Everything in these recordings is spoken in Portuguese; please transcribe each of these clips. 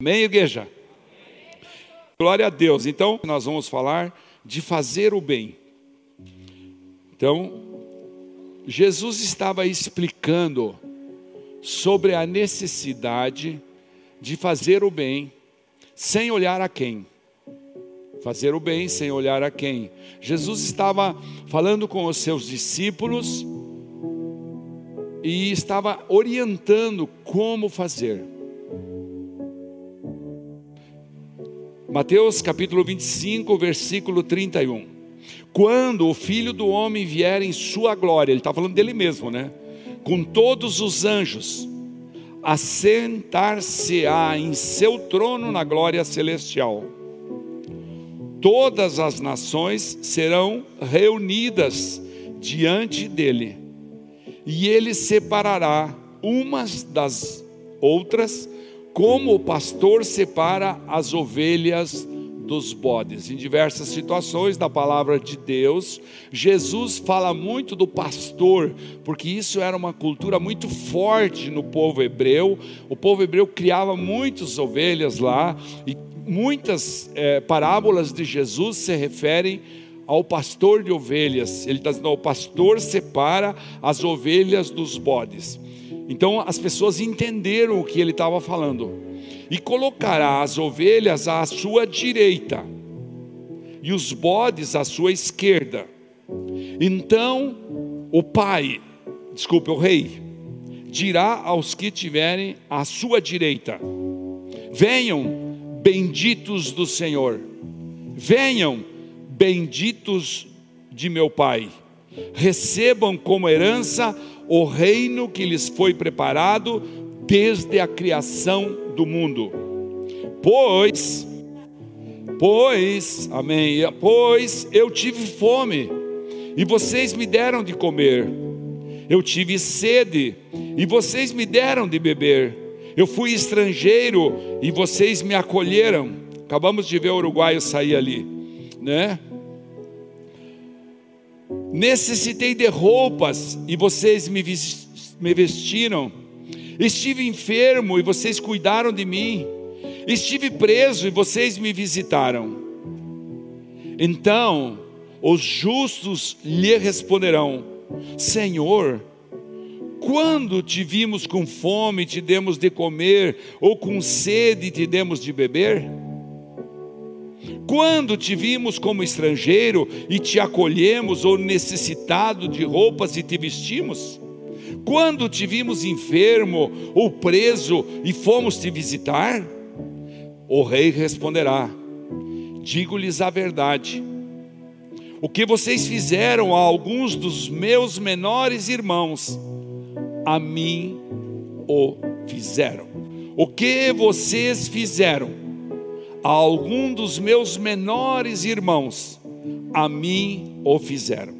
Amém, igreja? Glória a Deus. Então, nós vamos falar de fazer o bem. Então, Jesus estava explicando sobre a necessidade de fazer o bem sem olhar a quem. Fazer o bem sem olhar a quem. Jesus estava falando com os seus discípulos e estava orientando como fazer. Mateus capítulo 25, versículo 31. Quando o filho do homem vier em sua glória, ele está falando dele mesmo, né? Com todos os anjos, assentar-se-á em seu trono na glória celestial. Todas as nações serão reunidas diante dele, e ele separará umas das outras como o pastor separa as ovelhas dos bodes. Em diversas situações da palavra de Deus, Jesus fala muito do pastor, porque isso era uma cultura muito forte no povo hebreu. O povo hebreu criava muitas ovelhas lá, e muitas é, parábolas de Jesus se referem ao pastor de ovelhas. Ele está dizendo: o pastor separa as ovelhas dos bodes. Então as pessoas entenderam o que ele estava falando. E colocará as ovelhas à sua direita e os bodes à sua esquerda. Então o pai, desculpe, o rei, dirá aos que tiverem à sua direita: Venham, benditos do Senhor, venham, benditos de meu Pai, recebam como herança o reino que lhes foi preparado desde a criação do mundo. Pois, pois, amém, pois eu tive fome e vocês me deram de comer. Eu tive sede e vocês me deram de beber. Eu fui estrangeiro e vocês me acolheram. Acabamos de ver o uruguaio sair ali, né? Necessitei de roupas e vocês me vestiram. Estive enfermo e vocês cuidaram de mim. Estive preso e vocês me visitaram. Então os justos lhe responderão: Senhor, quando te vimos com fome te demos de comer, ou com sede te demos de beber? Quando te vimos como estrangeiro e te acolhemos, ou necessitado de roupas e te vestimos? Quando te vimos enfermo ou preso e fomos te visitar? O rei responderá: Digo-lhes a verdade. O que vocês fizeram a alguns dos meus menores irmãos, a mim o fizeram. O que vocês fizeram a algum dos meus menores irmãos, a mim o fizeram.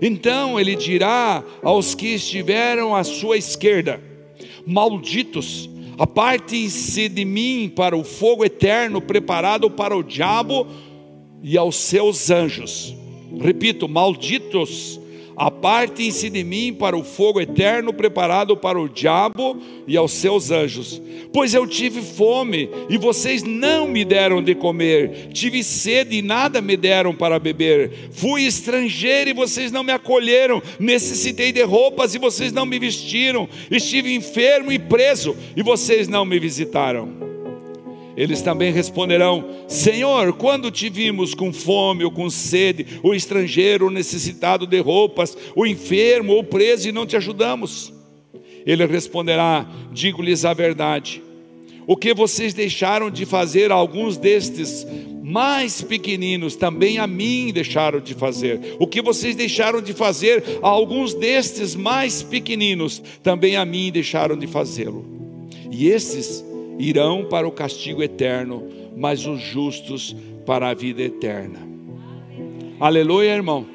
Então ele dirá aos que estiveram à sua esquerda: Malditos, apartem-se de mim para o fogo eterno preparado para o diabo e aos seus anjos. Repito, malditos, Apartem-se de mim para o fogo eterno preparado para o diabo e aos seus anjos. Pois eu tive fome e vocês não me deram de comer, tive sede e nada me deram para beber. Fui estrangeiro e vocês não me acolheram, necessitei de roupas e vocês não me vestiram. Estive enfermo e preso e vocês não me visitaram. Eles também responderão: Senhor, quando te vimos com fome ou com sede, o estrangeiro, o necessitado de roupas, o enfermo ou preso e não te ajudamos? Ele responderá: Digo-lhes a verdade. O que vocês deixaram de fazer a alguns destes mais pequeninos, também a mim deixaram de fazer. O que vocês deixaram de fazer a alguns destes mais pequeninos, também a mim deixaram de fazê-lo. E estes irão para o castigo eterno, mas os justos para a vida eterna. Aleluia, irmão.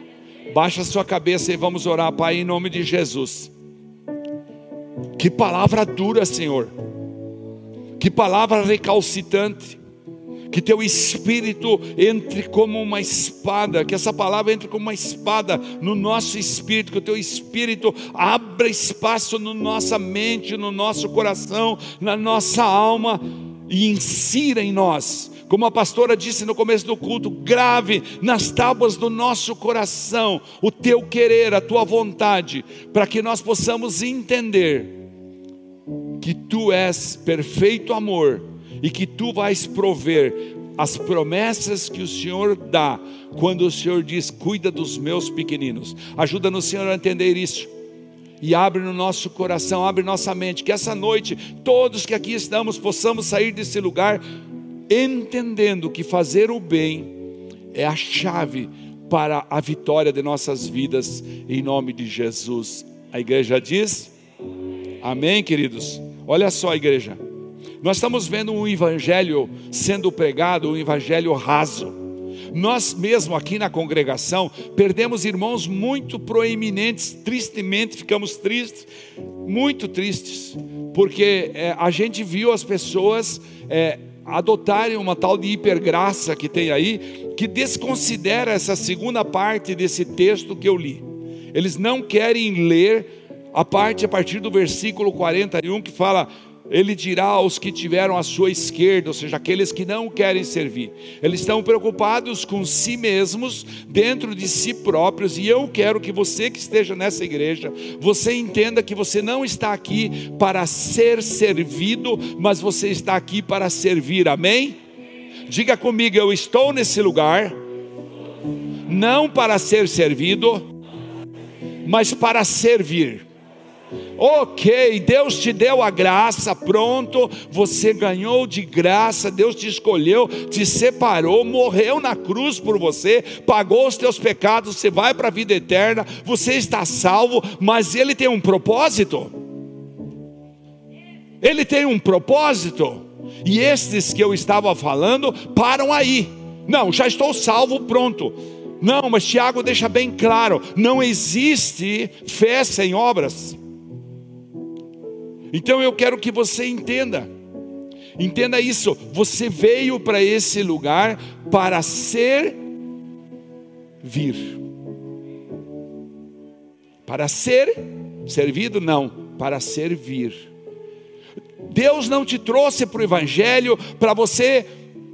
Baixa sua cabeça e vamos orar, Pai, em nome de Jesus. Que palavra dura, Senhor. Que palavra recalcitante que teu espírito entre como uma espada, que essa palavra entre como uma espada no nosso espírito, que o teu espírito abra espaço na nossa mente, no nosso coração, na nossa alma e insira em nós. Como a pastora disse no começo do culto, grave nas tábuas do nosso coração o teu querer, a tua vontade, para que nós possamos entender que tu és perfeito amor e que tu vais prover as promessas que o Senhor dá quando o Senhor diz: Cuida dos meus pequeninos. Ajuda-nos, Senhor, a entender isso. E abre no nosso coração, abre nossa mente, que essa noite, todos que aqui estamos, possamos sair desse lugar entendendo que fazer o bem é a chave para a vitória de nossas vidas, em nome de Jesus. A igreja diz: Amém, queridos? Olha só, igreja, nós estamos vendo um evangelho sendo pregado, um evangelho raso. Nós mesmo aqui na congregação perdemos irmãos muito proeminentes, tristemente ficamos tristes, muito tristes, porque é, a gente viu as pessoas é, adotarem uma tal de hipergraça que tem aí, que desconsidera essa segunda parte desse texto que eu li. Eles não querem ler a parte a partir do versículo 41 que fala: ele dirá aos que tiveram a sua esquerda, ou seja, aqueles que não querem servir. Eles estão preocupados com si mesmos, dentro de si próprios, e eu quero que você que esteja nessa igreja, você entenda que você não está aqui para ser servido, mas você está aqui para servir. Amém? Diga comigo, eu estou nesse lugar não para ser servido, mas para servir. Ok, Deus te deu a graça, pronto, você ganhou de graça, Deus te escolheu, te separou, morreu na cruz por você, pagou os teus pecados, você vai para a vida eterna, você está salvo, mas Ele tem um propósito. Ele tem um propósito, e estes que eu estava falando param aí. Não, já estou salvo, pronto. Não, mas Tiago deixa bem claro: não existe fé sem obras. Então eu quero que você entenda. Entenda isso. Você veio para esse lugar para ser vir. Para ser servido não, para servir. Deus não te trouxe para o Evangelho para você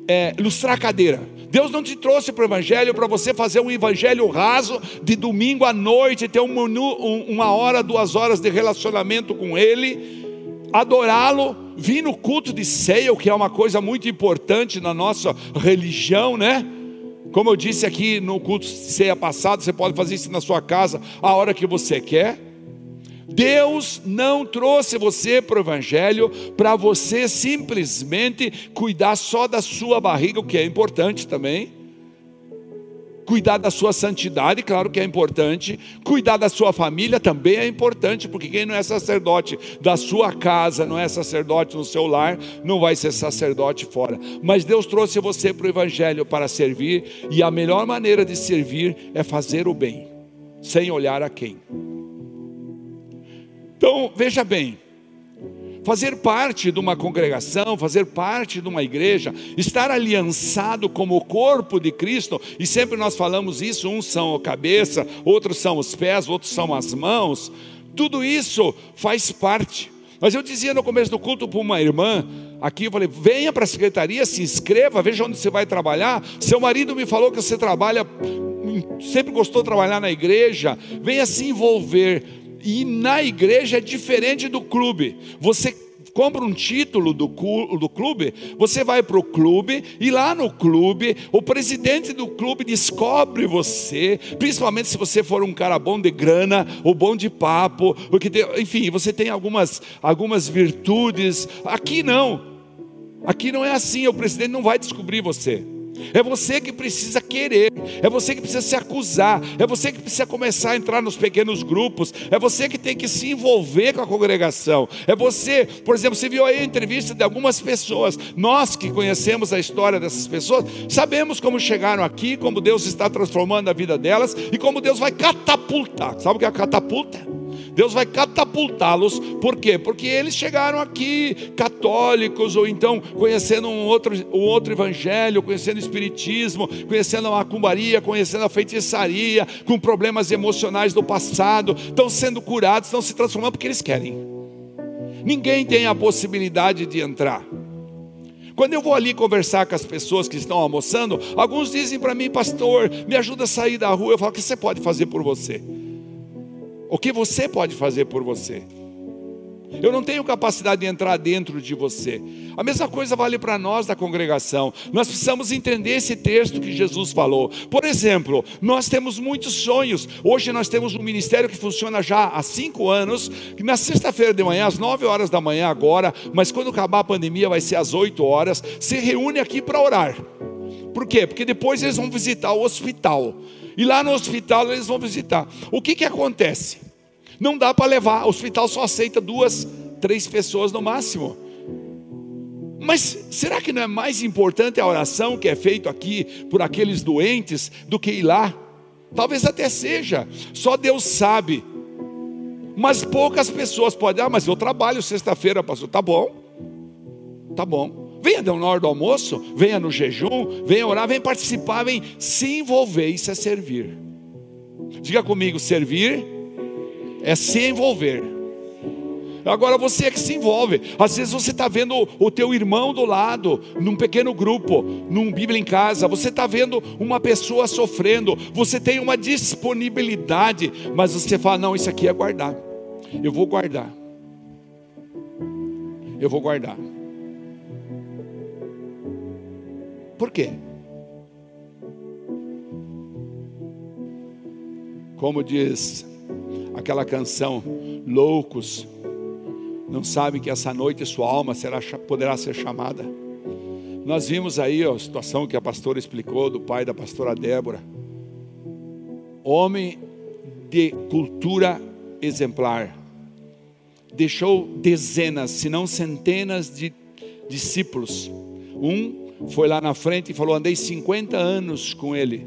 é, ilustrar cadeira. Deus não te trouxe para o Evangelho para você fazer um Evangelho raso de domingo à noite, ter um, uma hora, duas horas de relacionamento com Ele adorá-lo, vir no culto de ceia, o que é uma coisa muito importante na nossa religião, né? Como eu disse aqui no culto de ceia passado, você pode fazer isso na sua casa a hora que você quer. Deus não trouxe você para o Evangelho para você simplesmente cuidar só da sua barriga, o que é importante também Cuidar da sua santidade, claro que é importante. Cuidar da sua família também é importante, porque quem não é sacerdote da sua casa, não é sacerdote no seu lar, não vai ser sacerdote fora. Mas Deus trouxe você para o Evangelho para servir, e a melhor maneira de servir é fazer o bem, sem olhar a quem. Então, veja bem, fazer parte de uma congregação, fazer parte de uma igreja, estar aliançado como o corpo de Cristo, e sempre nós falamos isso: uns são a cabeça, outros são os pés, outros são as mãos, tudo isso faz parte. Mas eu dizia no começo do culto para uma irmã, aqui eu falei: venha para a secretaria, se inscreva, veja onde você vai trabalhar. Seu marido me falou que você trabalha, sempre gostou de trabalhar na igreja, venha se envolver. E na igreja é diferente do clube. Você compra um título do, clube, você vai para o clube e lá no clube, o presidente do clube descobre você, principalmente se você for um cara bom de grana ou bom de papo, porque tem, enfim, você tem algumas, algumas virtudes. Aqui não, aqui não é assim, o presidente não vai descobrir você. É você que precisa querer, é você que precisa se acusar, é você que precisa começar a entrar nos pequenos grupos, é você que tem que se envolver com a congregação. É você, por exemplo, você viu aí a entrevista de algumas pessoas, nós que conhecemos a história dessas pessoas, sabemos como chegaram aqui, como Deus está transformando a vida delas e como Deus vai catapultar. Sabe o que é a catapulta? Deus vai catapultá-los, por quê? Porque eles chegaram aqui católicos, ou então conhecendo um outro, um outro evangelho, conhecendo o espiritismo, conhecendo a macumbaria, conhecendo a feitiçaria, com problemas emocionais do passado, estão sendo curados, estão se transformando porque eles querem. Ninguém tem a possibilidade de entrar. Quando eu vou ali conversar com as pessoas que estão almoçando, alguns dizem para mim, pastor, me ajuda a sair da rua. Eu falo, o que você pode fazer por você? O que você pode fazer por você? Eu não tenho capacidade de entrar dentro de você. A mesma coisa vale para nós da congregação. Nós precisamos entender esse texto que Jesus falou. Por exemplo, nós temos muitos sonhos. Hoje nós temos um ministério que funciona já há cinco anos. Que na sexta-feira de manhã, às nove horas da manhã agora, mas quando acabar a pandemia vai ser às oito horas, se reúne aqui para orar. Por quê? Porque depois eles vão visitar o hospital. E lá no hospital eles vão visitar. O que que acontece? Não dá para levar, o hospital só aceita duas, três pessoas no máximo. Mas será que não é mais importante a oração que é feita aqui por aqueles doentes do que ir lá? Talvez até seja, só Deus sabe. Mas poucas pessoas podem, ah, mas eu trabalho sexta-feira, pastor. Tá bom, tá bom. Venha na hora do almoço, venha no jejum, venha orar, venha participar, venha se envolver. Isso é servir. Diga comigo: servir é se envolver. Agora você é que se envolve. Às vezes você está vendo o teu irmão do lado, num pequeno grupo, num Bíblia em casa. Você está vendo uma pessoa sofrendo. Você tem uma disponibilidade, mas você fala: não, isso aqui é guardar. Eu vou guardar. Eu vou guardar. Por quê? Como diz aquela canção, loucos, não sabem que essa noite sua alma será, poderá ser chamada. Nós vimos aí a situação que a pastora explicou do pai da pastora Débora. Homem de cultura exemplar. Deixou dezenas, se não centenas de discípulos. Um foi lá na frente e falou: Andei 50 anos com ele.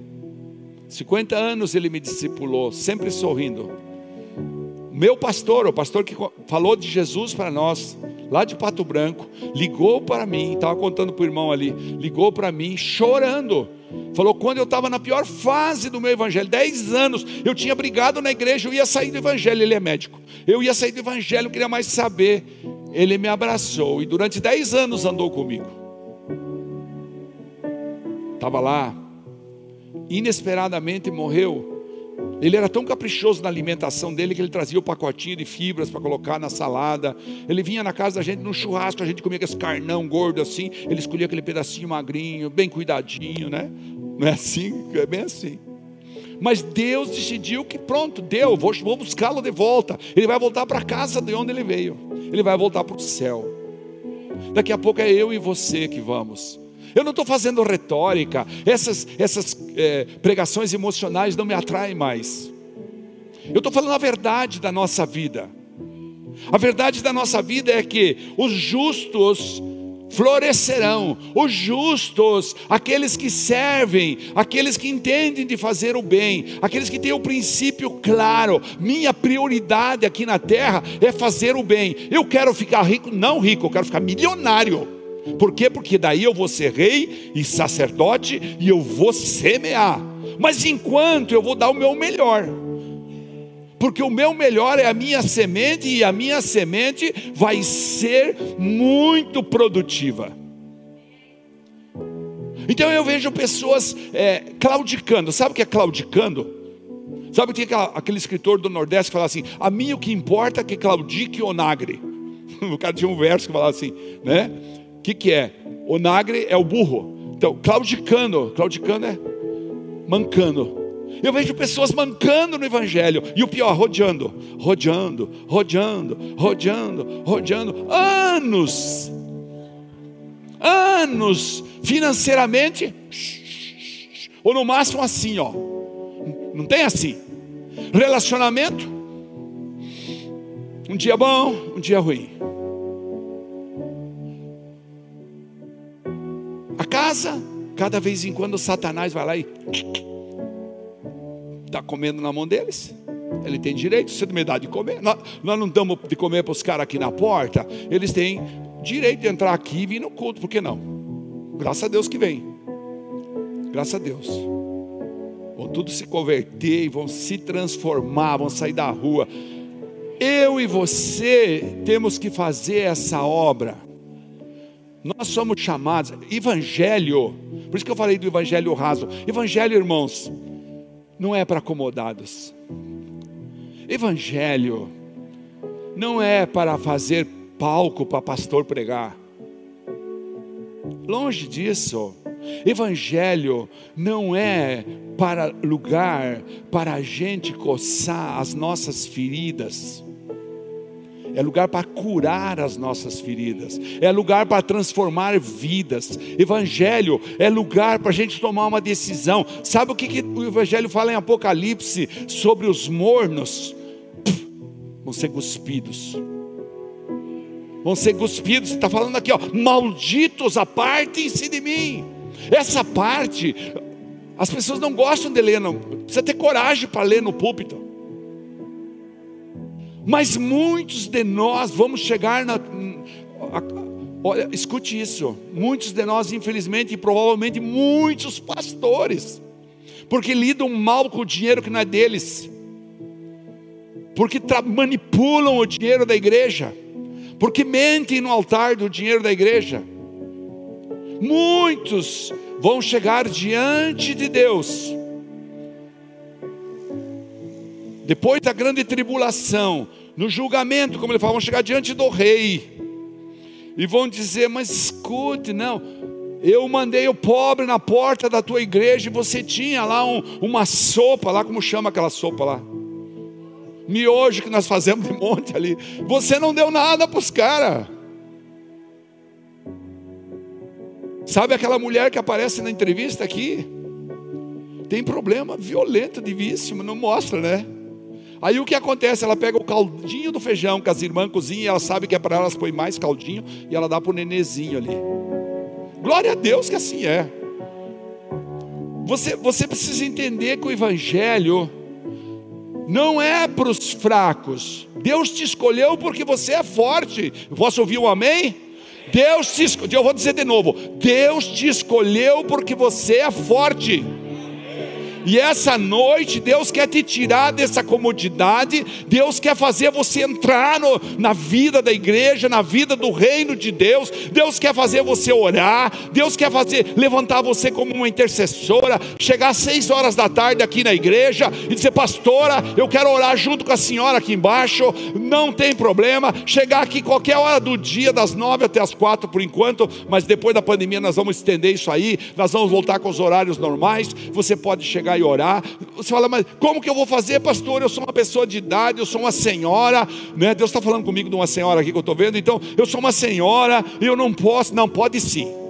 50 anos ele me discipulou, sempre sorrindo meu pastor, o pastor que falou de Jesus para nós, lá de Pato Branco, ligou para mim, estava contando para o irmão ali, ligou para mim chorando. Falou, quando eu estava na pior fase do meu evangelho, 10 anos, eu tinha brigado na igreja, eu ia sair do evangelho, ele é médico. Eu ia sair do evangelho, queria mais saber. Ele me abraçou e durante 10 anos andou comigo. Estava lá, inesperadamente morreu ele era tão caprichoso na alimentação dele que ele trazia o pacotinho de fibras para colocar na salada. Ele vinha na casa da gente no churrasco, a gente comia aquele carnão gordo assim. Ele escolhia aquele pedacinho magrinho, bem cuidadinho, né? Não é assim? É bem assim. Mas Deus decidiu que pronto, deu, vou, vou buscá-lo de volta. Ele vai voltar para a casa de onde ele veio. Ele vai voltar para o céu. Daqui a pouco é eu e você que vamos. Eu não estou fazendo retórica, essas, essas é, pregações emocionais não me atraem mais. Eu estou falando a verdade da nossa vida. A verdade da nossa vida é que os justos florescerão, os justos, aqueles que servem, aqueles que entendem de fazer o bem, aqueles que têm o princípio claro. Minha prioridade aqui na terra é fazer o bem. Eu quero ficar rico, não rico, eu quero ficar milionário. Por quê? Porque daí eu vou ser rei e sacerdote e eu vou semear. Mas enquanto eu vou dar o meu melhor. Porque o meu melhor é a minha semente e a minha semente vai ser muito produtiva. Então eu vejo pessoas é, claudicando. Sabe o que é claudicando? Sabe que tem aquele escritor do Nordeste que fala assim: A mim o que importa é que claudique onagre. O cara tinha um verso que falava assim, né? O que, que é? Onagre é o burro. Então, claudicando, claudicando é mancando. Eu vejo pessoas mancando no Evangelho. E o pior, rodeando, rodeando, rodeando, rodeando, rodeando. Anos. Anos. Financeiramente. Ou no máximo assim, ó. Não tem assim. Relacionamento. Um dia bom, um dia ruim. Casa, cada vez em quando Satanás vai lá e está comendo na mão deles. Ele tem direito, você não me dá de comer. Nós, nós não damos de comer para os caras aqui na porta. Eles têm direito de entrar aqui e vir no culto, por que não? Graças a Deus que vem. Graças a Deus. Vão tudo se converter e vão se transformar, vão sair da rua. Eu e você temos que fazer essa obra. Nós somos chamados, evangelho, por isso que eu falei do evangelho raso. Evangelho, irmãos, não é para acomodados. Evangelho não é para fazer palco para pastor pregar. Longe disso. Evangelho não é para lugar para a gente coçar as nossas feridas. É lugar para curar as nossas feridas, é lugar para transformar vidas. Evangelho é lugar para a gente tomar uma decisão. Sabe o que, que o Evangelho fala em Apocalipse sobre os mornos? vão ser cuspidos vão ser cuspidos. Está falando aqui, ó, malditos, apartem-se de mim. Essa parte, as pessoas não gostam de ler, não. Precisa ter coragem para ler no púlpito. Mas muitos de nós vamos chegar na. Olha, escute isso. Muitos de nós, infelizmente, e provavelmente muitos pastores, porque lidam mal com o dinheiro que não é deles, porque manipulam o dinheiro da igreja, porque mentem no altar do dinheiro da igreja. Muitos vão chegar diante de Deus, depois da grande tribulação, no julgamento, como ele fala, vão chegar diante do rei, e vão dizer: Mas escute, não, eu mandei o pobre na porta da tua igreja e você tinha lá um, uma sopa, lá como chama aquela sopa lá? miojo que nós fazemos de monte ali. Você não deu nada para os caras. Sabe aquela mulher que aparece na entrevista aqui? Tem problema violento de vício, não mostra, né? Aí o que acontece? Ela pega o caldinho do feijão que as irmãs cozinham, e ela sabe que é para elas põe mais caldinho e ela dá para o nenezinho ali. Glória a Deus que assim é. Você, você precisa entender que o Evangelho não é para os fracos. Deus te escolheu porque você é forte. Posso ouvir um amém? Deus te escolheu, eu vou dizer de novo: Deus te escolheu porque você é forte. E essa noite Deus quer te tirar dessa comodidade, Deus quer fazer você entrar no, na vida da igreja, na vida do reino de Deus. Deus quer fazer você orar, Deus quer fazer levantar você como uma intercessora, chegar às seis horas da tarde aqui na igreja e dizer, pastora, eu quero orar junto com a senhora aqui embaixo, não tem problema, chegar aqui qualquer hora do dia, das nove até as quatro por enquanto, mas depois da pandemia nós vamos estender isso aí, nós vamos voltar com os horários normais. Você pode chegar e orar. Você fala, mas como que eu vou fazer, pastor? Eu sou uma pessoa de idade, eu sou uma senhora, né? Deus está falando comigo de uma senhora aqui que eu estou vendo, então eu sou uma senhora, eu não posso, não, pode sim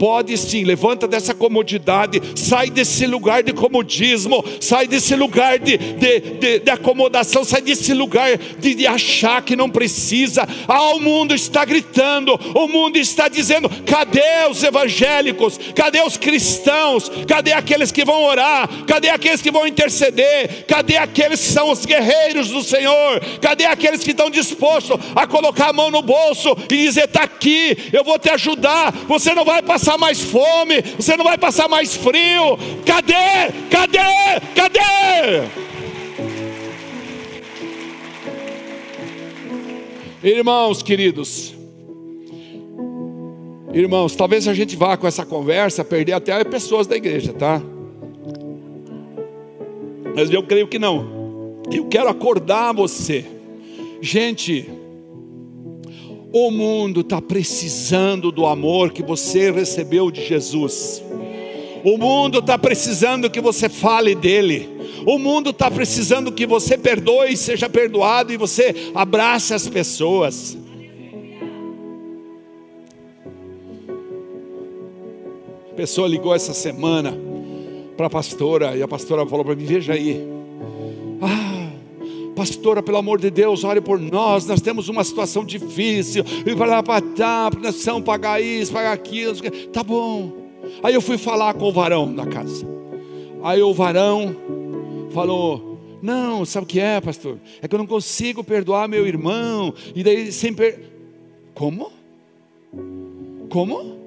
pode sim, levanta dessa comodidade, sai desse lugar de comodismo, sai desse lugar de, de, de, de acomodação, sai desse lugar de, de achar que não precisa. Ah, o mundo está gritando, o mundo está dizendo: cadê os evangélicos? Cadê os cristãos? Cadê aqueles que vão orar? Cadê aqueles que vão interceder? Cadê aqueles que são os guerreiros do Senhor? Cadê aqueles que estão dispostos a colocar a mão no bolso e dizer: está aqui, eu vou te ajudar, você não vai passar passar mais fome, você não vai passar mais frio. Cadê? Cadê? Cadê? Irmãos queridos, irmãos, talvez a gente vá com essa conversa perder até pessoas da igreja, tá? Mas eu creio que não. Eu quero acordar você, gente. O mundo está precisando do amor que você recebeu de Jesus. O mundo está precisando que você fale dele. O mundo está precisando que você perdoe, seja perdoado e você abrace as pessoas. A pessoa ligou essa semana para a pastora e a pastora falou para mim: Veja aí, ah, pastora, pelo amor de Deus, ore por nós, nós temos uma situação difícil, e para lá para nós precisamos pagar isso, pagar aquilo, tá bom. Aí eu fui falar com o varão da casa. Aí o varão falou: Não, sabe o que é, pastor? É que eu não consigo perdoar meu irmão. E daí sempre. Como? Como?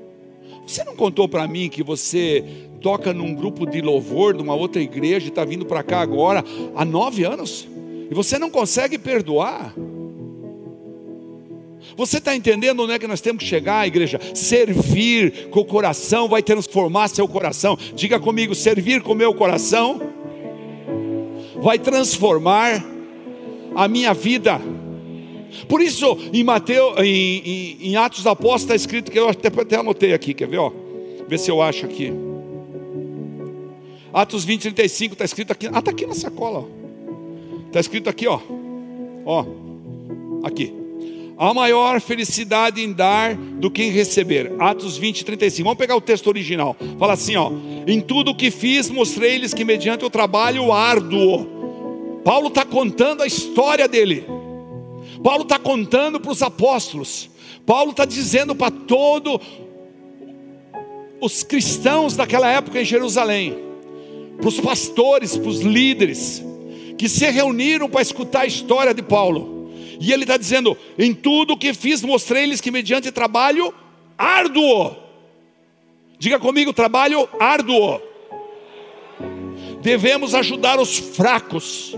Você não contou para mim que você toca num grupo de louvor de uma outra igreja e está vindo para cá agora há nove anos? E você não consegue perdoar, Você está entendendo onde é que nós temos que chegar, igreja? Servir com o coração vai transformar seu coração. Diga comigo: servir com meu coração vai transformar a minha vida. Por isso, em Mateus, em, em, em Atos dos Apóstolos está escrito que eu até, até anotei aqui, quer ver? Ó, ver se eu acho aqui. Atos 20, 35 está escrito aqui. Ah, está aqui na sacola. Está escrito aqui, ó. Ó, aqui. Há maior felicidade em dar do que em receber. Atos 20, 35. Vamos pegar o texto original. Fala assim, ó. Em tudo o que fiz, mostrei-lhes que mediante o trabalho árduo. Paulo está contando a história dele. Paulo está contando para os apóstolos. Paulo está dizendo para todos os cristãos daquela época em Jerusalém, para os pastores, para os líderes, que se reuniram para escutar a história de Paulo. E ele está dizendo: em tudo que fiz, mostrei-lhes que mediante trabalho árduo, diga comigo, trabalho árduo, devemos ajudar os fracos,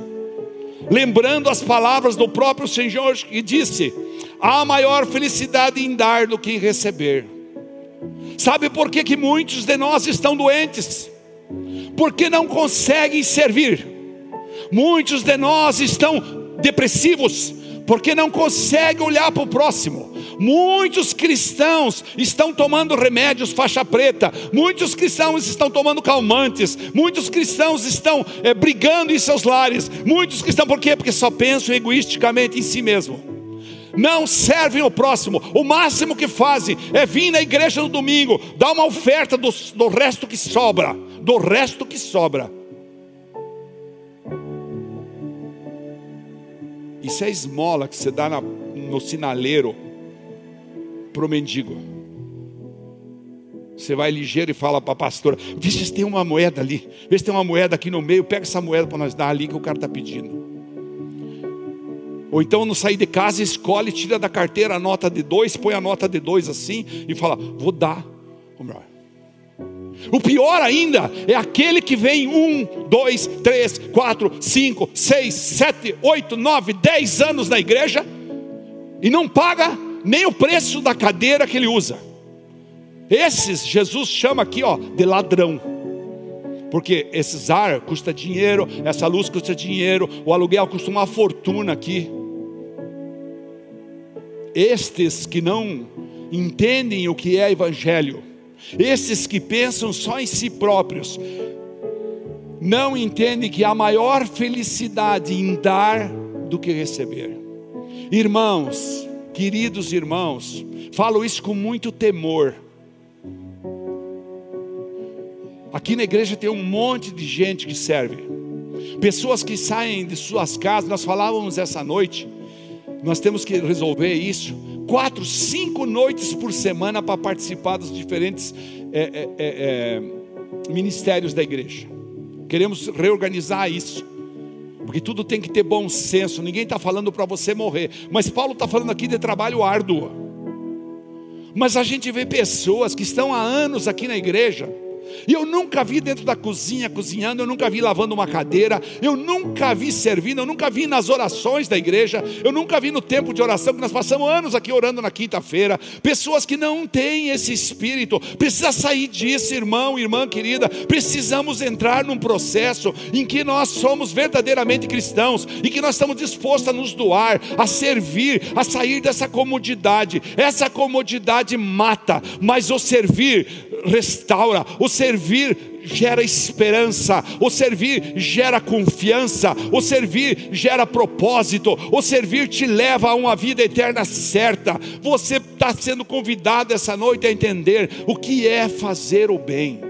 lembrando as palavras do próprio Senhor que disse: há maior felicidade em dar do que em receber. Sabe por que, que muitos de nós estão doentes? Porque não conseguem servir. Muitos de nós estão depressivos, porque não conseguem olhar para o próximo. Muitos cristãos estão tomando remédios faixa preta, muitos cristãos estão tomando calmantes, muitos cristãos estão é, brigando em seus lares, muitos cristãos, por quê? Porque só pensam egoisticamente em si mesmo não servem o próximo. O máximo que fazem é vir na igreja no domingo, dar uma oferta do, do resto que sobra, do resto que sobra. Isso é esmola que você dá na, no sinaleiro para o mendigo. Você vai ligeiro e fala para a pastora: Vê se tem uma moeda ali, vê se tem uma moeda aqui no meio, pega essa moeda para nós dar ali que o cara está pedindo. Ou então não sair de casa, escolhe, tira da carteira a nota de dois, põe a nota de dois assim e fala: vou dar. O pior ainda é aquele que vem um, dois, três, quatro, cinco, seis, sete, oito, nove, dez anos na igreja e não paga nem o preço da cadeira que ele usa. Esses Jesus chama aqui ó de ladrão. Porque esse ar custa dinheiro, essa luz custa dinheiro, o aluguel custa uma fortuna aqui. Estes que não entendem o que é evangelho, estes que pensam só em si próprios, não entendem que há maior felicidade em dar do que receber. Irmãos, queridos irmãos, falo isso com muito temor. Aqui na igreja tem um monte de gente que serve, pessoas que saem de suas casas. Nós falávamos essa noite nós temos que resolver isso. Quatro, cinco noites por semana para participar dos diferentes é, é, é, é, ministérios da igreja. Queremos reorganizar isso. Porque tudo tem que ter bom senso. Ninguém está falando para você morrer. Mas Paulo está falando aqui de trabalho árduo. Mas a gente vê pessoas que estão há anos aqui na igreja e eu nunca vi dentro da cozinha cozinhando, eu nunca vi lavando uma cadeira, eu nunca vi servindo, eu nunca vi nas orações da igreja, eu nunca vi no tempo de oração, que nós passamos anos aqui orando na quinta-feira. Pessoas que não têm esse espírito, precisa sair disso, irmão, irmã querida. Precisamos entrar num processo em que nós somos verdadeiramente cristãos e que nós estamos dispostos a nos doar, a servir, a sair dessa comodidade. Essa comodidade mata, mas o servir restaura, o servir gera esperança, o servir gera confiança, o servir gera propósito, o servir te leva a uma vida eterna certa. Você está sendo convidado essa noite a entender o que é fazer o bem.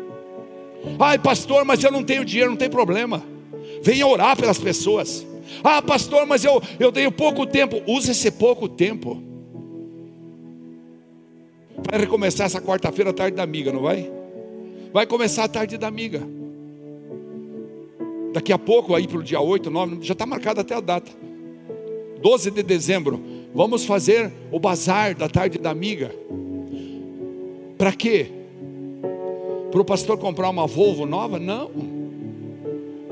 Ai, pastor, mas eu não tenho dinheiro, não tem problema. Venha orar pelas pessoas. Ah, pastor, mas eu, eu tenho pouco tempo. Use esse pouco tempo Vai recomeçar essa quarta-feira a tarde da amiga, não vai? Vai começar a tarde da amiga. Daqui a pouco, aí pelo dia 8, 9, já está marcada até a data. 12 de dezembro, vamos fazer o bazar da tarde da amiga. Para quê? Para o pastor comprar uma Volvo nova? Não.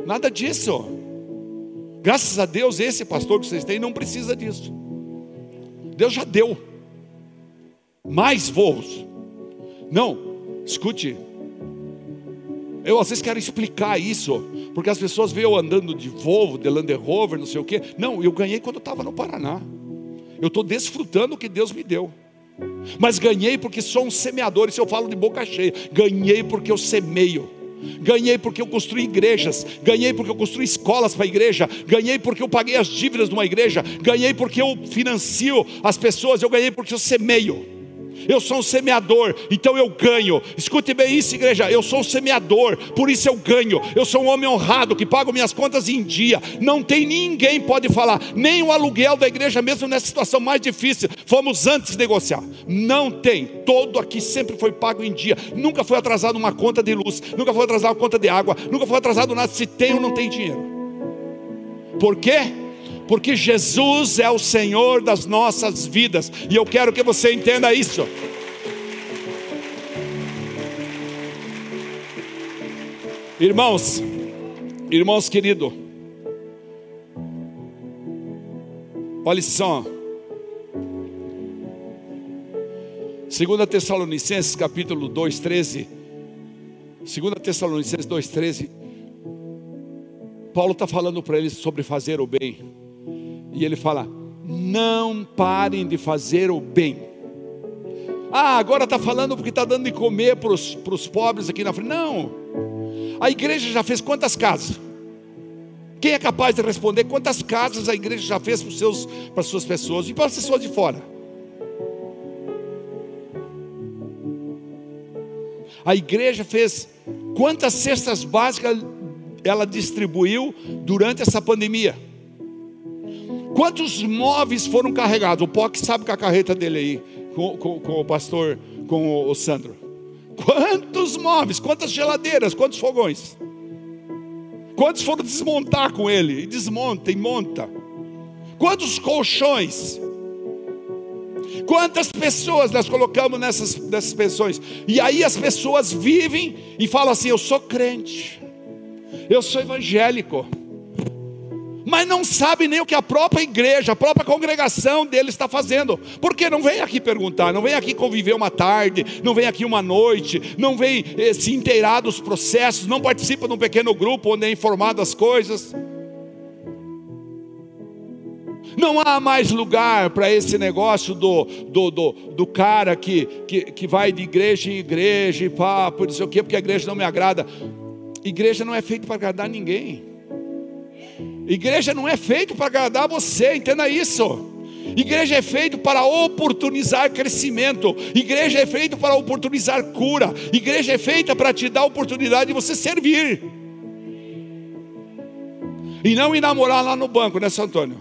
Nada disso. Graças a Deus, esse pastor que vocês têm não precisa disso. Deus já deu. Mais voos. Não, escute. Eu às vezes quero explicar isso, porque as pessoas veem eu andando de Volvo, de Land Rover, não sei o quê. Não, eu ganhei quando eu estava no Paraná. Eu estou desfrutando o que Deus me deu. Mas ganhei porque sou um semeador, isso eu falo de boca cheia. Ganhei porque eu semeio. Ganhei porque eu construí igrejas, ganhei porque eu construí escolas para a igreja, ganhei porque eu paguei as dívidas de uma igreja, ganhei porque eu financio as pessoas, eu ganhei porque eu semeio. Eu sou um semeador, então eu ganho. Escute bem isso, igreja. Eu sou um semeador, por isso eu ganho. Eu sou um homem honrado que pago minhas contas em dia. Não tem ninguém pode falar, nem o aluguel da igreja, mesmo nessa situação mais difícil. Fomos antes negociar. Não tem. Todo aqui sempre foi pago em dia. Nunca foi atrasado uma conta de luz, nunca foi atrasado uma conta de água, nunca foi atrasado nada. Se tem ou não tem dinheiro. Por quê? Porque Jesus é o Senhor das nossas vidas, e eu quero que você entenda isso. Irmãos, irmãos querido, olha só, 2 Tessalonicenses capítulo 2, 13, 2 Tessalonicenses 2, 13, Paulo está falando para eles sobre fazer o bem. E ele fala: não parem de fazer o bem. Ah, agora está falando porque está dando de comer para os pobres aqui na frente. Não. A igreja já fez quantas casas? Quem é capaz de responder quantas casas a igreja já fez para, seus, para as suas pessoas e para as pessoas de fora? A igreja fez quantas cestas básicas ela distribuiu durante essa pandemia? Quantos móveis foram carregados? O POC sabe com a carreta dele aí, com, com, com o pastor, com o Sandro. Quantos móveis, quantas geladeiras, quantos fogões? Quantos foram desmontar com ele? Desmonta e monta. Quantos colchões? Quantas pessoas nós colocamos nessas, nessas pensões? E aí as pessoas vivem e falam assim: Eu sou crente, eu sou evangélico mas não sabe nem o que a própria igreja, a própria congregação dele está fazendo, porque não vem aqui perguntar, não vem aqui conviver uma tarde, não vem aqui uma noite, não vem eh, se inteirar dos processos, não participa de um pequeno grupo onde é informado das coisas. Não há mais lugar para esse negócio do, do, do, do cara que, que, que vai de igreja em igreja e papo, não sei o quê, porque a igreja não me agrada. Igreja não é feita para agradar ninguém. Igreja não é feito para agradar você, entenda isso. Igreja é feito para oportunizar crescimento. Igreja é feito para oportunizar cura. Igreja é feita para te dar a oportunidade de você servir. E não ir namorar lá no banco, né, seu Antônio?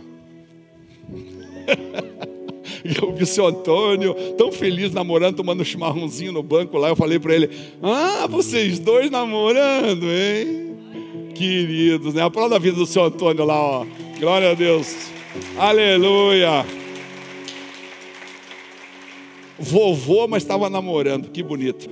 eu vi o seu Antônio tão feliz namorando, tomando chimarrãozinho no banco lá. Eu falei para ele: Ah, vocês dois namorando, hein? Queridos, né? Aplauda a vida do seu Antônio lá, ó. Glória a Deus. Aleluia. Vovô, mas estava namorando. Que bonito.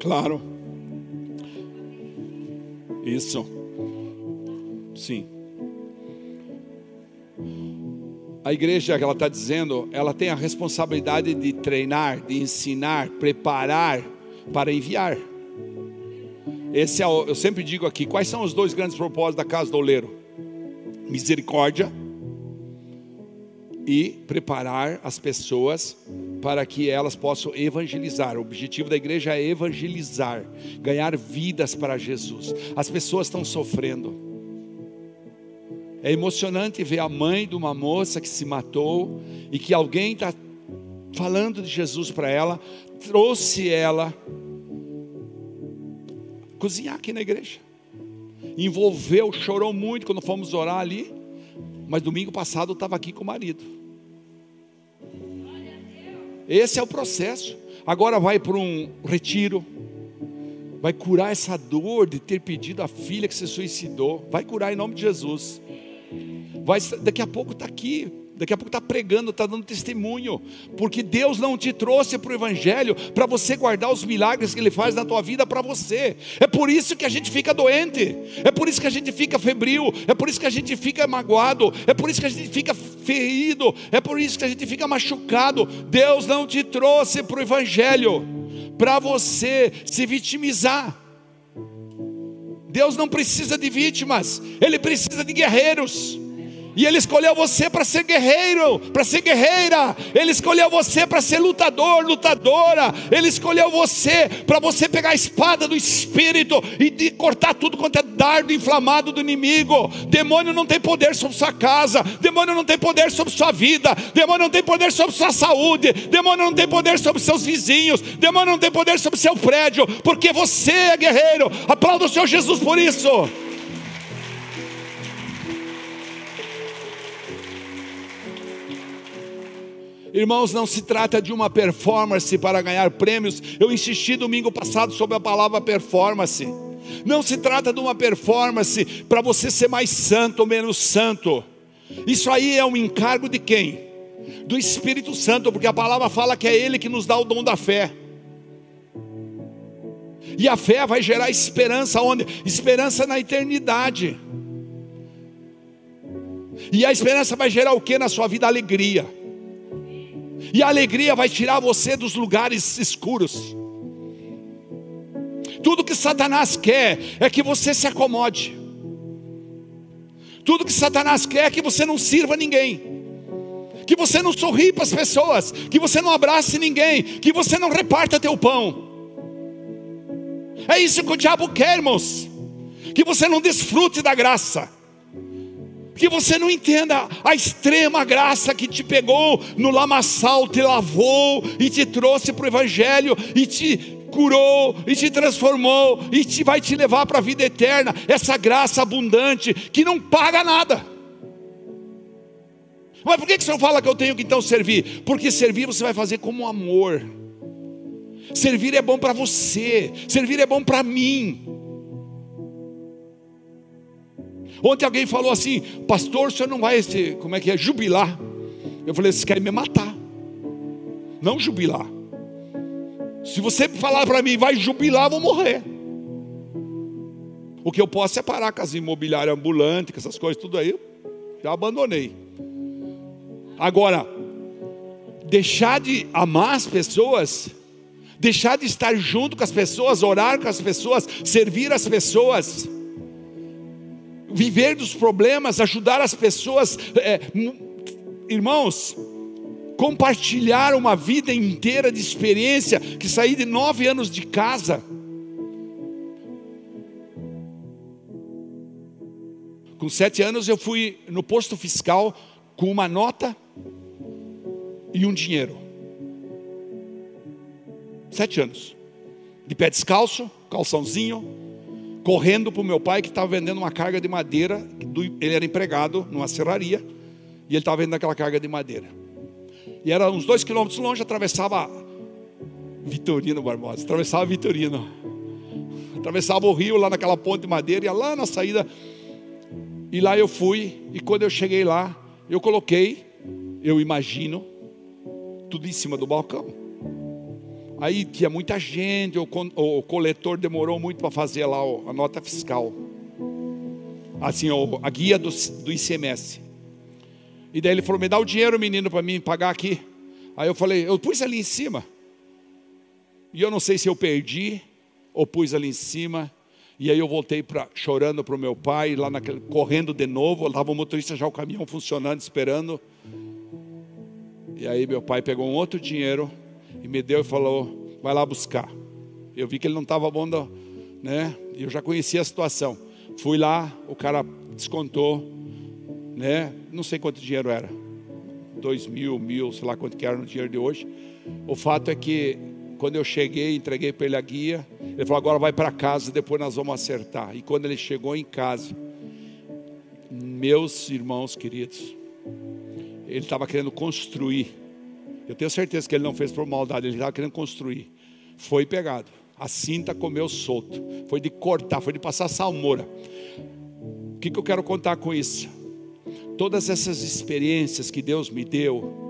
Claro. Isso. Sim. A igreja ela está dizendo, ela tem a responsabilidade de treinar, de ensinar, preparar para enviar. Esse é o, eu sempre digo aqui, quais são os dois grandes propósitos da casa do oleiro? Misericórdia e preparar as pessoas para que elas possam evangelizar. O objetivo da igreja é evangelizar, ganhar vidas para Jesus. As pessoas estão sofrendo. É emocionante ver a mãe de uma moça que se matou e que alguém está falando de Jesus para ela, trouxe ela cozinhar aqui na igreja. Envolveu, chorou muito quando fomos orar ali, mas domingo passado estava aqui com o marido. Esse é o processo. Agora vai para um retiro, vai curar essa dor de ter pedido a filha que se suicidou, vai curar em nome de Jesus vai, daqui a pouco está aqui Daqui a pouco está pregando, está dando testemunho, porque Deus não te trouxe para o Evangelho para você guardar os milagres que Ele faz na tua vida para você. É por isso que a gente fica doente, é por isso que a gente fica febril, é por isso que a gente fica magoado, é por isso que a gente fica ferido, é por isso que a gente fica machucado. Deus não te trouxe para o Evangelho para você se vitimizar. Deus não precisa de vítimas, Ele precisa de guerreiros. E Ele escolheu você para ser guerreiro, para ser guerreira. Ele escolheu você para ser lutador, lutadora. Ele escolheu você para você pegar a espada do Espírito e de cortar tudo quanto é dardo inflamado do inimigo. Demônio não tem poder sobre sua casa. Demônio não tem poder sobre sua vida. Demônio não tem poder sobre sua saúde. Demônio não tem poder sobre seus vizinhos. Demônio não tem poder sobre seu prédio. Porque você é guerreiro. Aplauda o Senhor Jesus por isso. Irmãos, não se trata de uma performance para ganhar prêmios. Eu insisti domingo passado sobre a palavra performance. Não se trata de uma performance para você ser mais santo ou menos santo. Isso aí é um encargo de quem? Do Espírito Santo, porque a palavra fala que é Ele que nos dá o dom da fé. E a fé vai gerar esperança onde? Esperança na eternidade. E a esperança vai gerar o que na sua vida? Alegria. E a alegria vai tirar você dos lugares escuros. Tudo que Satanás quer é que você se acomode. Tudo que Satanás quer é que você não sirva ninguém que você não sorri para as pessoas, que você não abrace ninguém, que você não reparta teu pão. É isso que o diabo quer, irmãos. Que você não desfrute da graça que você não entenda a extrema graça que te pegou no lamaçal, te lavou e te trouxe para o Evangelho e te curou e te transformou e te vai te levar para a vida eterna. Essa graça abundante que não paga nada. Mas por que, que você não fala que eu tenho que então servir? Porque servir você vai fazer como amor. Servir é bom para você, servir é bom para mim. Ontem alguém falou assim, pastor, o senhor não vai, esse, como é que é, jubilar? Eu falei, vocês querem me matar. Não jubilar. Se você falar para mim, vai jubilar, vou morrer. O que eu posso é parar com as imobiliárias ambulantes, com essas coisas, tudo aí, já abandonei. Agora, deixar de amar as pessoas, deixar de estar junto com as pessoas, orar com as pessoas, servir as pessoas, viver dos problemas, ajudar as pessoas, é, irmãos, compartilhar uma vida inteira de experiência, que saí de nove anos de casa. Com sete anos eu fui no posto fiscal com uma nota e um dinheiro. Sete anos. De pé descalço, calçãozinho, correndo para o meu pai que estava vendendo uma carga de madeira. Ele era empregado numa serraria e ele estava vendendo aquela carga de madeira. E era uns dois quilômetros longe, atravessava Vitorino Barbosa, atravessava Vitorino, atravessava o rio lá naquela ponte de madeira, ia lá na saída. E lá eu fui, e quando eu cheguei lá, eu coloquei, eu imagino, tudo em cima do balcão. Aí tinha muita gente, o, coletor demorou muito para fazer lá a nota fiscal. Assim, a guia do, do ICMS. E daí ele falou: Me dá o dinheiro, menino, para mim pagar aqui. Aí eu falei: Eu pus ali em cima. E eu não sei se eu perdi ou pus ali em cima. E aí eu voltei pra, chorando para o meu pai, lá naquele, correndo de novo. Estava o motorista já o caminhão funcionando, esperando. E aí meu pai pegou um outro dinheiro e me deu e falou: vai lá buscar. Eu vi que ele não estava bom, né? Eu já conhecia a situação. Fui lá, o cara descontou, né? Não sei quanto dinheiro era, dois mil, mil, sei lá quanto que era no dinheiro de hoje. O fato é que quando eu cheguei, entreguei para ele a guia. Ele falou: agora vai para casa, depois nós vamos acertar. E quando ele chegou em casa, meus irmãos queridos, ele estava querendo construir eu tenho certeza que ele não fez por maldade, ele estava querendo construir. Foi pegado. A cinta comeu solto. Foi de cortar, foi de passar salmoura. O que, que eu quero contar com isso? todas essas experiências que Deus me deu,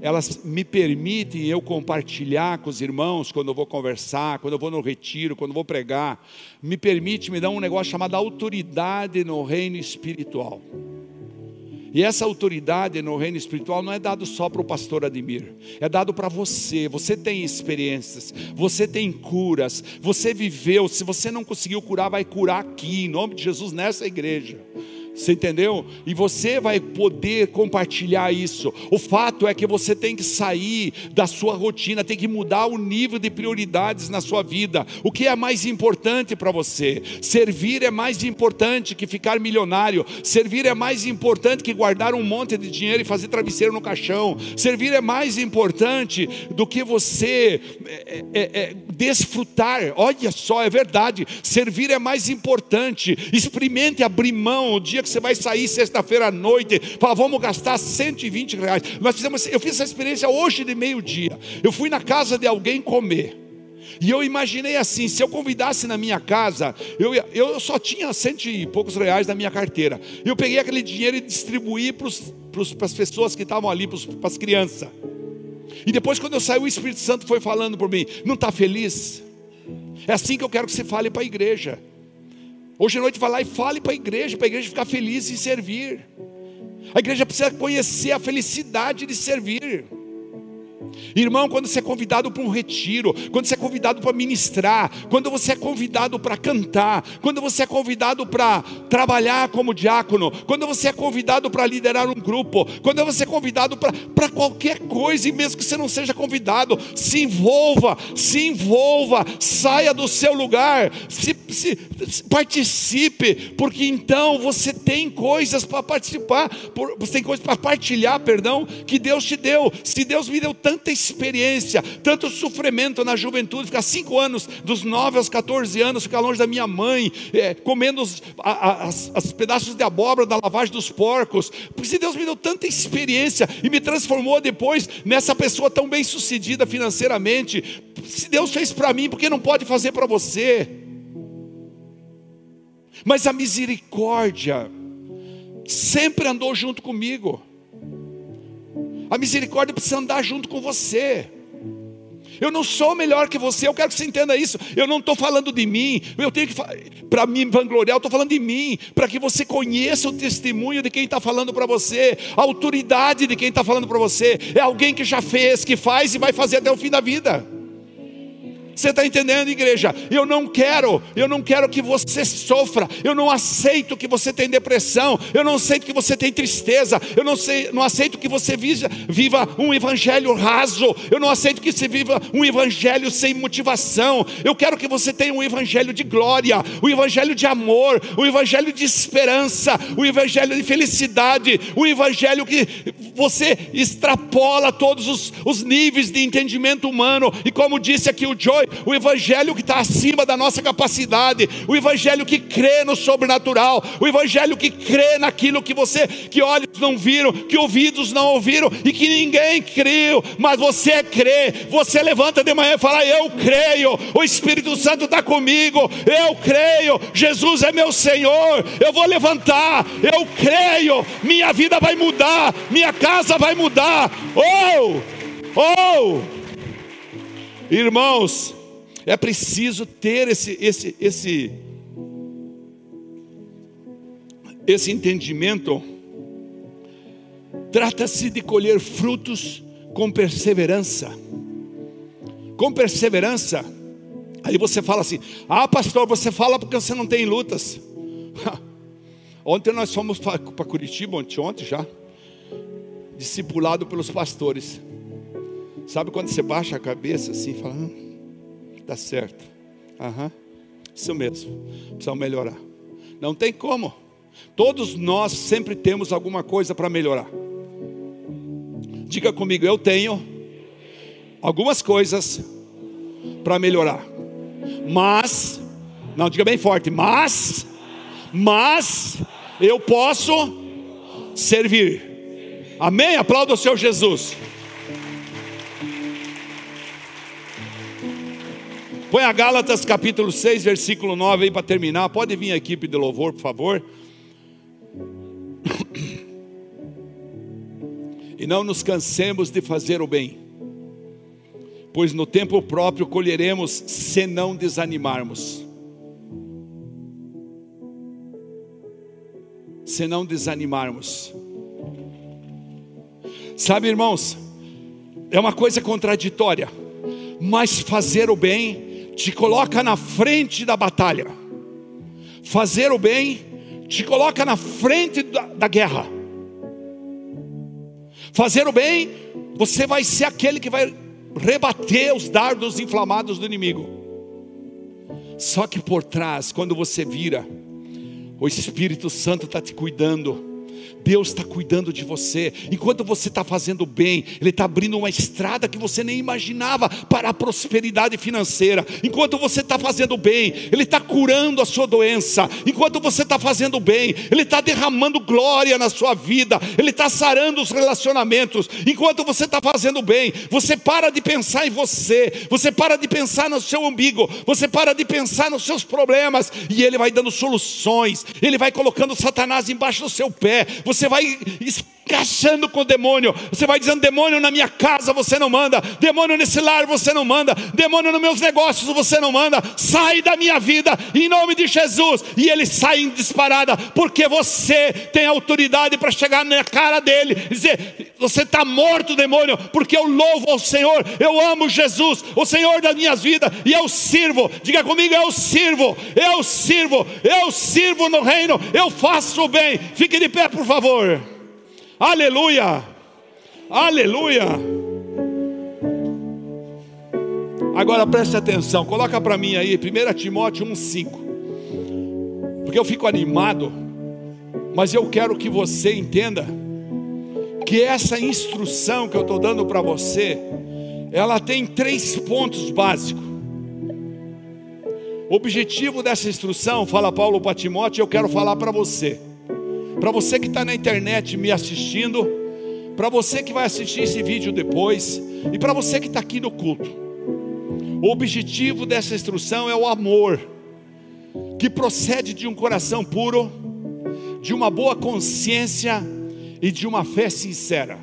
elas me permitem eu compartilhar com os irmãos quando eu vou conversar, quando eu vou no retiro, quando eu vou pregar, me permite me dar um negócio chamado autoridade no reino espiritual. E essa autoridade no reino espiritual não é dado só para o pastor Admir, é dado para você. Você tem experiências, você tem curas, você viveu. Se você não conseguiu curar, vai curar aqui, em nome de Jesus, nessa igreja. Você entendeu? E você vai poder compartilhar isso. O fato é que você tem que sair da sua rotina, tem que mudar o nível de prioridades na sua vida. O que é mais importante para você? Servir é mais importante que ficar milionário. Servir é mais importante que guardar um monte de dinheiro e fazer travesseiro no caixão. Servir é mais importante do que você é, é, é, desfrutar. Olha só, é verdade. Servir é mais importante. Experimente abrir mão o dia que que você vai sair sexta-feira à noite, fala, vamos gastar 120 reais. Nós fizemos, eu fiz essa experiência hoje de meio-dia. Eu fui na casa de alguém comer. E eu imaginei assim: se eu convidasse na minha casa, eu, eu só tinha cento e poucos reais na minha carteira. Eu peguei aquele dinheiro e distribuí para as pessoas que estavam ali, para as crianças. E depois, quando eu saí, o Espírito Santo foi falando por mim: não está feliz? É assim que eu quero que você fale para a igreja. Hoje à noite vai lá e fale para a igreja, para a igreja ficar feliz em servir. A igreja precisa conhecer a felicidade de servir. Irmão, quando você é convidado para um retiro, quando você é convidado para ministrar, quando você é convidado para cantar, quando você é convidado para trabalhar como diácono, quando você é convidado para liderar um grupo, quando você é convidado para qualquer coisa, e mesmo que você não seja convidado, se envolva, se envolva, saia do seu lugar, se, se, participe, porque então você tem coisas para participar, você tem coisas para partilhar, perdão, que Deus te deu. Se Deus me deu tanta experiência, tanto sofrimento na juventude, ficar cinco anos, dos nove aos 14 anos, ficar longe da minha mãe, é, comendo os as, as pedaços de abóbora da lavagem dos porcos, porque se Deus me deu tanta experiência e me transformou depois nessa pessoa tão bem sucedida financeiramente, se Deus fez para mim, por que não pode fazer para você? Mas a misericórdia sempre andou junto comigo. A misericórdia precisa andar junto com você. Eu não sou melhor que você, eu quero que você entenda isso. Eu não estou falando de mim, eu tenho que para me vangloriar, eu estou falando de mim, para que você conheça o testemunho de quem está falando para você, a autoridade de quem está falando para você. É alguém que já fez, que faz e vai fazer até o fim da vida. Você está entendendo, igreja? Eu não quero, eu não quero que você sofra. Eu não aceito que você tenha depressão. Eu não aceito que você tenha tristeza. Eu não, sei, não aceito que você viva, um evangelho raso. Eu não aceito que você viva um evangelho sem motivação. Eu quero que você tenha um evangelho de glória, um evangelho de amor, um evangelho de esperança, um evangelho de felicidade, um evangelho que você extrapola todos os, os níveis de entendimento humano. E como disse aqui o Joy, o evangelho que está acima da nossa capacidade, o evangelho que crê no sobrenatural, o evangelho que crê naquilo que você, que olhos não viram, que ouvidos não ouviram e que ninguém creu, mas você crê, você levanta de manhã e fala: Eu creio, o Espírito Santo está comigo, eu creio, Jesus é meu Senhor, eu vou levantar, eu creio, minha vida vai mudar, minha casa vai mudar. Oh, oh, irmãos, é preciso ter esse, esse, esse, esse entendimento. Trata-se de colher frutos com perseverança. Com perseverança. Aí você fala assim: Ah, pastor, você fala porque você não tem lutas. Ontem nós fomos para Curitiba, ontem, ontem já, discipulado pelos pastores. Sabe quando você baixa a cabeça assim, fala, hum, Dá certo. Aham. Isso mesmo. Precisamos melhorar. Não tem como. Todos nós sempre temos alguma coisa para melhorar. Diga comigo, eu tenho algumas coisas para melhorar. Mas, não diga bem forte, mas, mas eu posso servir. Amém? Aplauda o Senhor Jesus. Põe a Gálatas capítulo 6, versículo 9 aí para terminar. Pode vir a equipe de louvor, por favor. E não nos cansemos de fazer o bem, pois no tempo próprio colheremos se não desanimarmos. Se não desanimarmos. Sabe, irmãos, é uma coisa contraditória, mas fazer o bem te coloca na frente da batalha. Fazer o bem te coloca na frente da, da guerra. Fazer o bem, você vai ser aquele que vai rebater os dardos inflamados do inimigo. Só que por trás, quando você vira, o Espírito Santo está te cuidando Deus está cuidando de você. Enquanto você está fazendo bem, Ele está abrindo uma estrada que você nem imaginava para a prosperidade financeira. Enquanto você está fazendo bem, Ele está curando a sua doença. Enquanto você está fazendo bem, Ele está derramando glória na sua vida. Ele está sarando os relacionamentos. Enquanto você está fazendo bem, você para de pensar em você. Você para de pensar no seu umbigo. Você para de pensar nos seus problemas. E Ele vai dando soluções. Ele vai colocando Satanás embaixo do seu pé. Você vai escachando com o demônio, você vai dizendo: demônio na minha casa você não manda, demônio nesse lar você não manda, demônio nos meus negócios você não manda, sai da minha vida em nome de Jesus. E ele sai em disparada, porque você tem autoridade para chegar na cara dele e dizer: você está morto, demônio, porque eu louvo ao Senhor, eu amo Jesus, o Senhor das minhas vidas, e eu sirvo. Diga comigo: eu sirvo, eu sirvo, eu sirvo no reino, eu faço o bem. Fique de pé, por favor favor. Aleluia. Aleluia. Agora preste atenção, coloca para mim aí 1 Timóteo 1,5. Porque eu fico animado, mas eu quero que você entenda que essa instrução que eu estou dando para você, ela tem três pontos básicos. O objetivo dessa instrução, fala Paulo para Timóteo, eu quero falar para você. Para você que está na internet me assistindo, para você que vai assistir esse vídeo depois, e para você que está aqui no culto, o objetivo dessa instrução é o amor, que procede de um coração puro, de uma boa consciência e de uma fé sincera.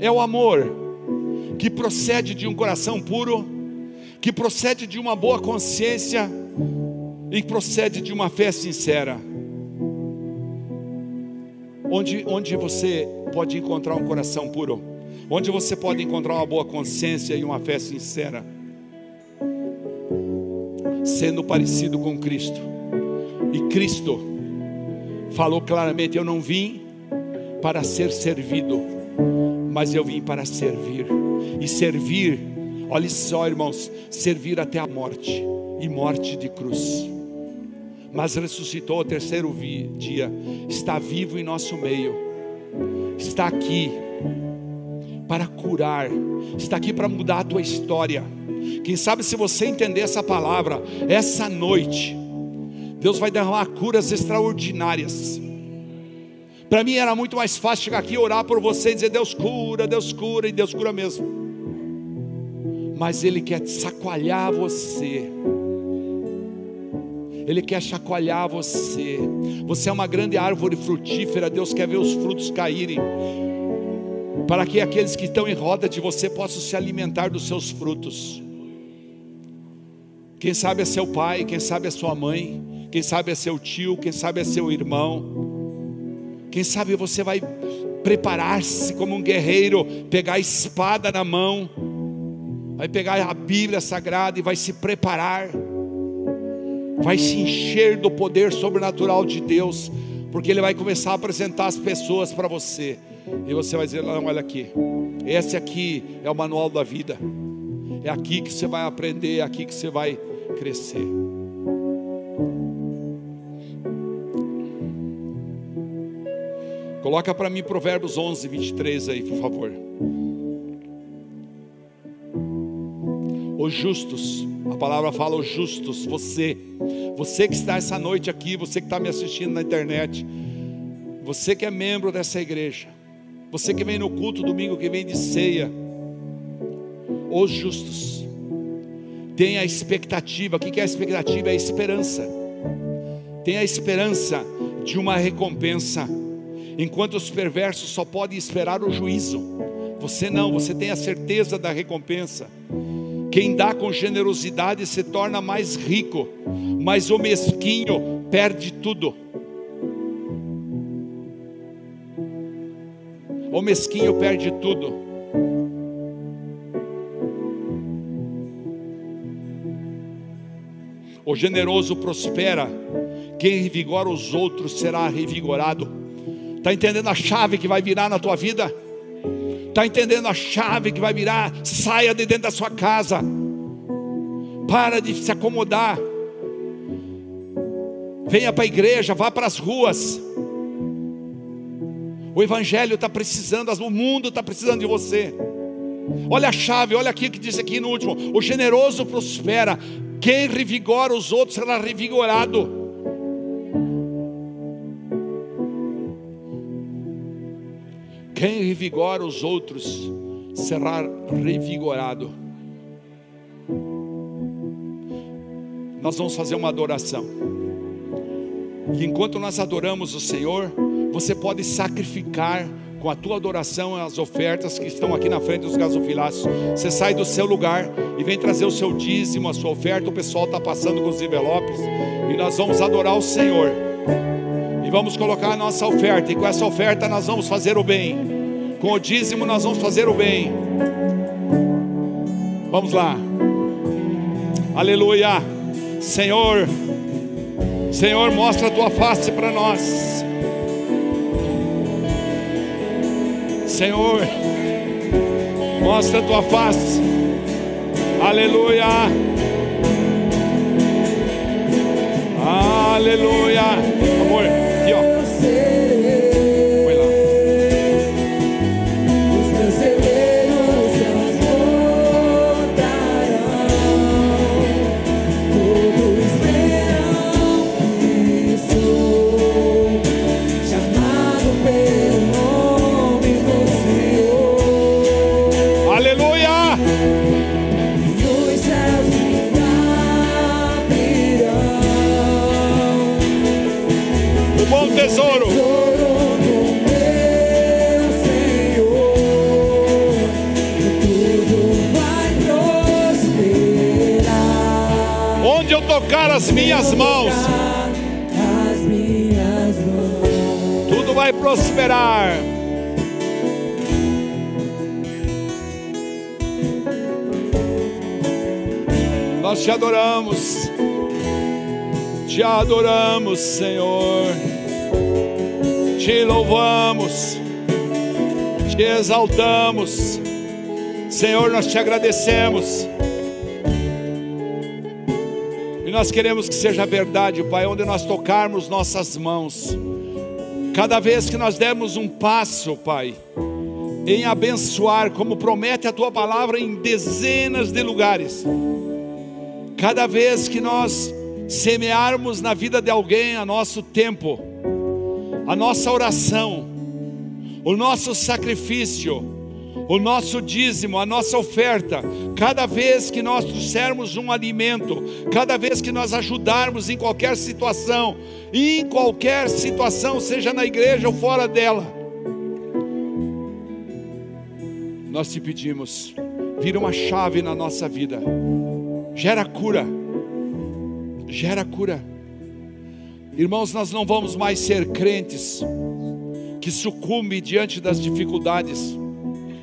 É o amor que procede de um coração puro, que procede de uma boa consciência e procede de uma fé sincera. Onde, onde você pode encontrar um coração puro, onde você pode encontrar uma boa consciência e uma fé sincera, sendo parecido com Cristo. E Cristo falou claramente: Eu não vim para ser servido, mas eu vim para servir. E servir, olha só, irmãos, servir até a morte e morte de cruz mas ressuscitou ao terceiro dia, está vivo em nosso meio, está aqui para curar, está aqui para mudar a tua história. Quem sabe se você entender essa palavra, essa noite, Deus vai derramar curas extraordinárias. Para mim era muito mais fácil chegar aqui e orar por você e dizer: Deus cura, Deus cura, e Deus cura mesmo. Mas Ele quer sacoalhar você ele quer chacoalhar você. Você é uma grande árvore frutífera, Deus quer ver os frutos caírem. Para que aqueles que estão em roda de você possam se alimentar dos seus frutos. Quem sabe é seu pai, quem sabe é sua mãe, quem sabe é seu tio, quem sabe é seu irmão. Quem sabe você vai preparar-se como um guerreiro, pegar a espada na mão, vai pegar a Bíblia Sagrada e vai se preparar vai se encher do poder sobrenatural de Deus, porque Ele vai começar a apresentar as pessoas para você, e você vai dizer: Não, olha aqui, esse aqui é o manual da vida, é aqui que você vai aprender, é aqui que você vai crescer. Coloca para mim Provérbios 11, 23 aí, por favor. Os justos, a palavra fala os justos, você, você que está essa noite aqui, você que está me assistindo na internet, você que é membro dessa igreja, você que vem no culto domingo, que vem de ceia, os justos, tem a expectativa, o que é a expectativa? É a esperança, tem a esperança de uma recompensa, enquanto os perversos só podem esperar o juízo. Você não, você tem a certeza da recompensa. Quem dá com generosidade se torna mais rico, mas o mesquinho perde tudo. O mesquinho perde tudo. O generoso prospera, quem revigora os outros será revigorado. Está entendendo a chave que vai virar na tua vida? Está entendendo a chave que vai virar? Saia de dentro da sua casa. Para de se acomodar. Venha para a igreja, vá para as ruas. O Evangelho está precisando, o mundo está precisando de você. Olha a chave, olha aqui que diz aqui no último: o generoso prospera, quem revigora os outros será revigorado. Quem revigora os outros será revigorado. Nós vamos fazer uma adoração. E enquanto nós adoramos o Senhor, você pode sacrificar com a tua adoração as ofertas que estão aqui na frente dos gasofilácios. Você sai do seu lugar e vem trazer o seu dízimo, a sua oferta. O pessoal está passando com os envelopes e nós vamos adorar o Senhor. Vamos colocar a nossa oferta, e com essa oferta nós vamos fazer o bem. Com o dízimo nós vamos fazer o bem. Vamos lá. Aleluia. Senhor, Senhor, mostra a tua face para nós. Senhor, mostra a tua face. Aleluia. Aleluia. Minhas mãos, tudo vai prosperar. Nós te adoramos, te adoramos, Senhor, te louvamos, te exaltamos, Senhor, nós te agradecemos e nós queremos que seja verdade, Pai, onde nós tocarmos nossas mãos. Cada vez que nós dermos um passo, Pai, em abençoar, como promete a tua palavra em dezenas de lugares. Cada vez que nós semearmos na vida de alguém a nosso tempo, a nossa oração, o nosso sacrifício, o nosso dízimo, a nossa oferta, cada vez que nós trouxermos um alimento, cada vez que nós ajudarmos em qualquer situação, em qualquer situação, seja na igreja ou fora dela, nós te pedimos, vira uma chave na nossa vida, gera cura, gera cura. Irmãos, nós não vamos mais ser crentes que sucumbem diante das dificuldades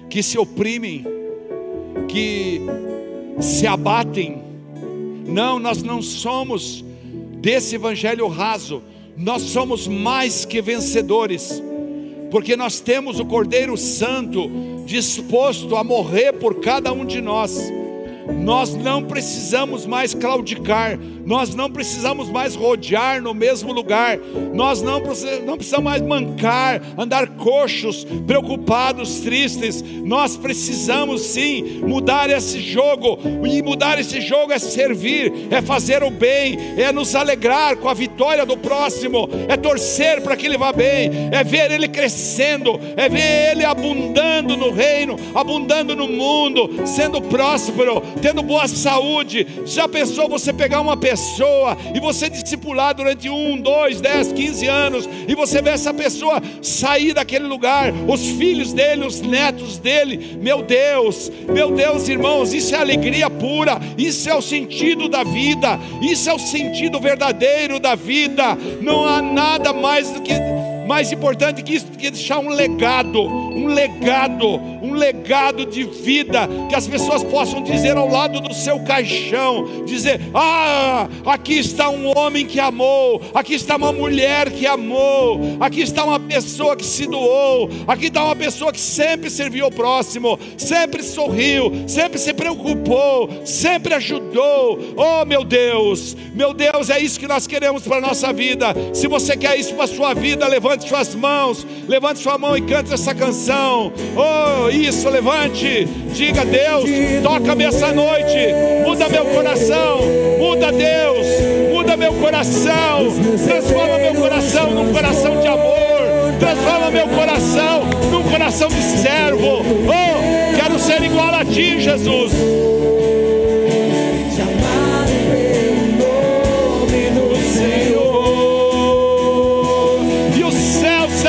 que se oprimem, que se abatem. Não, nós não somos desse evangelho raso, nós somos mais que vencedores, porque nós temos o Cordeiro Santo disposto a morrer por cada um de nós. Nós não precisamos mais claudicar, nós não precisamos mais rodear no mesmo lugar, nós não, não precisamos mais mancar, andar coxos, preocupados, tristes. Nós precisamos sim mudar esse jogo, e mudar esse jogo é servir, é fazer o bem, é nos alegrar com a vitória do próximo, é torcer para que ele vá bem, é ver ele crescendo, é ver ele abundando no reino, abundando no mundo, sendo próspero, tendo boa saúde. Já pensou você pegar uma pessoa e você discipular durante um, dois, dez, quinze anos, e você vê essa pessoa sair daquele lugar, os filhos dele, os netos dele, meu Deus, meu Deus, irmãos, isso é alegria pura, isso é o sentido da vida, isso é o sentido verdadeiro da vida, não há nada mais do que mais importante que isso, que deixar um legado, um legado, um legado de vida, que as pessoas possam dizer ao lado do seu caixão, dizer: "Ah, aqui está um homem que amou, aqui está uma mulher que amou, aqui está uma pessoa que se doou, aqui está uma pessoa que sempre serviu ao próximo, sempre sorriu, sempre se preocupou, sempre ajudou. Oh, meu Deus, meu Deus, é isso que nós queremos para nossa vida. Se você quer isso para sua vida, levante levante suas mãos, levante sua mão e cante essa canção. Oh, isso, levante, diga Deus, toca-me essa noite, muda meu coração, muda Deus, muda meu coração, transforma meu coração num coração de amor, transforma meu coração num coração de servo. Oh, quero ser igual a ti, Jesus.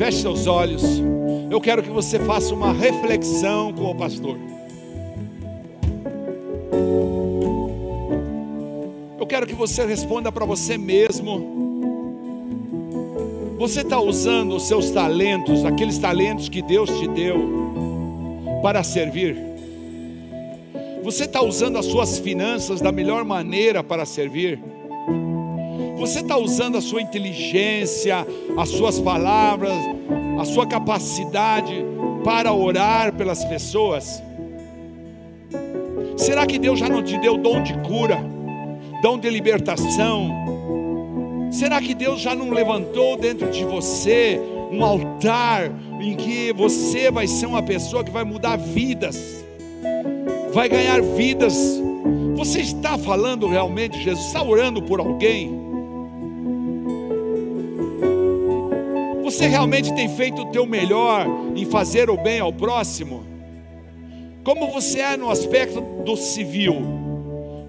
feche seus olhos. Eu quero que você faça uma reflexão com o pastor. Eu quero que você responda para você mesmo. Você está usando os seus talentos, aqueles talentos que Deus te deu, para servir? Você está usando as suas finanças da melhor maneira para servir? Você está usando a sua inteligência, as suas palavras, a sua capacidade para orar pelas pessoas? Será que Deus já não te deu dom de cura, dom de libertação? Será que Deus já não levantou dentro de você um altar em que você vai ser uma pessoa que vai mudar vidas, vai ganhar vidas? Você está falando realmente, Jesus? Está orando por alguém? Você realmente tem feito o teu melhor em fazer o bem ao próximo? Como você é no aspecto do civil,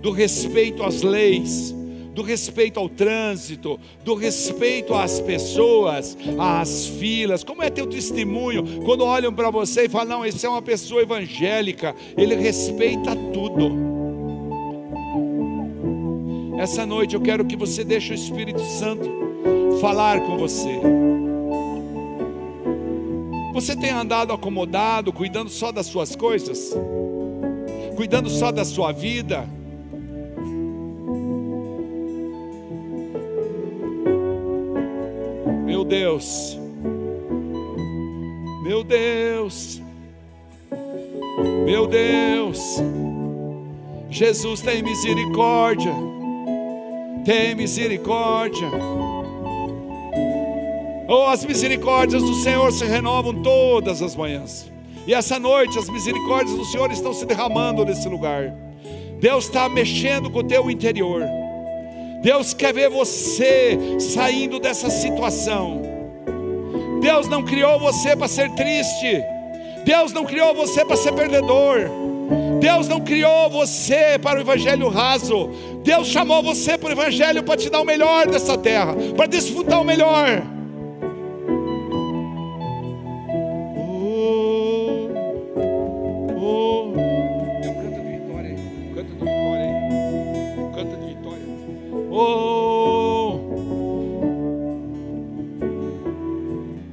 do respeito às leis, do respeito ao trânsito, do respeito às pessoas, às filas. Como é teu testemunho quando olham para você e falam: "Não, esse é uma pessoa evangélica, ele respeita tudo". Essa noite eu quero que você deixe o Espírito Santo falar com você. Você tem andado acomodado, cuidando só das suas coisas? Cuidando só da sua vida? Meu Deus, meu Deus, meu Deus, Jesus tem misericórdia, tem misericórdia. Oh, as misericórdias do Senhor se renovam todas as manhãs. E essa noite as misericórdias do Senhor estão se derramando nesse lugar. Deus está mexendo com o teu interior. Deus quer ver você saindo dessa situação. Deus não criou você para ser triste. Deus não criou você para ser perdedor. Deus não criou você para o evangelho raso. Deus chamou você para o evangelho para te dar o melhor dessa terra, para desfrutar o melhor.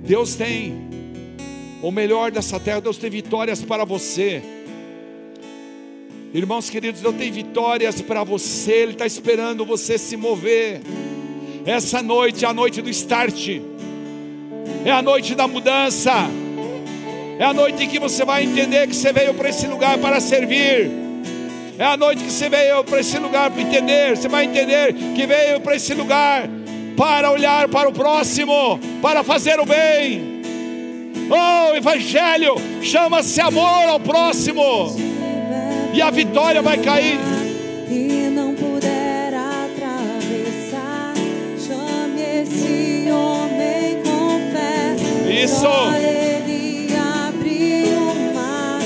Deus tem o melhor dessa terra, Deus tem vitórias para você. Irmãos queridos, Deus tem vitórias para você, Ele está esperando você se mover. Essa noite é a noite do start, é a noite da mudança, é a noite em que você vai entender que você veio para esse lugar para servir. É a noite que você veio para esse lugar para entender. Você vai entender que veio para esse lugar para olhar para o próximo, para fazer o bem. Oh, Evangelho chama-se amor ao próximo, e a vitória vai cair. E não puder atravessar, chame esse homem com fé. Isso. Só ele abriu o mar,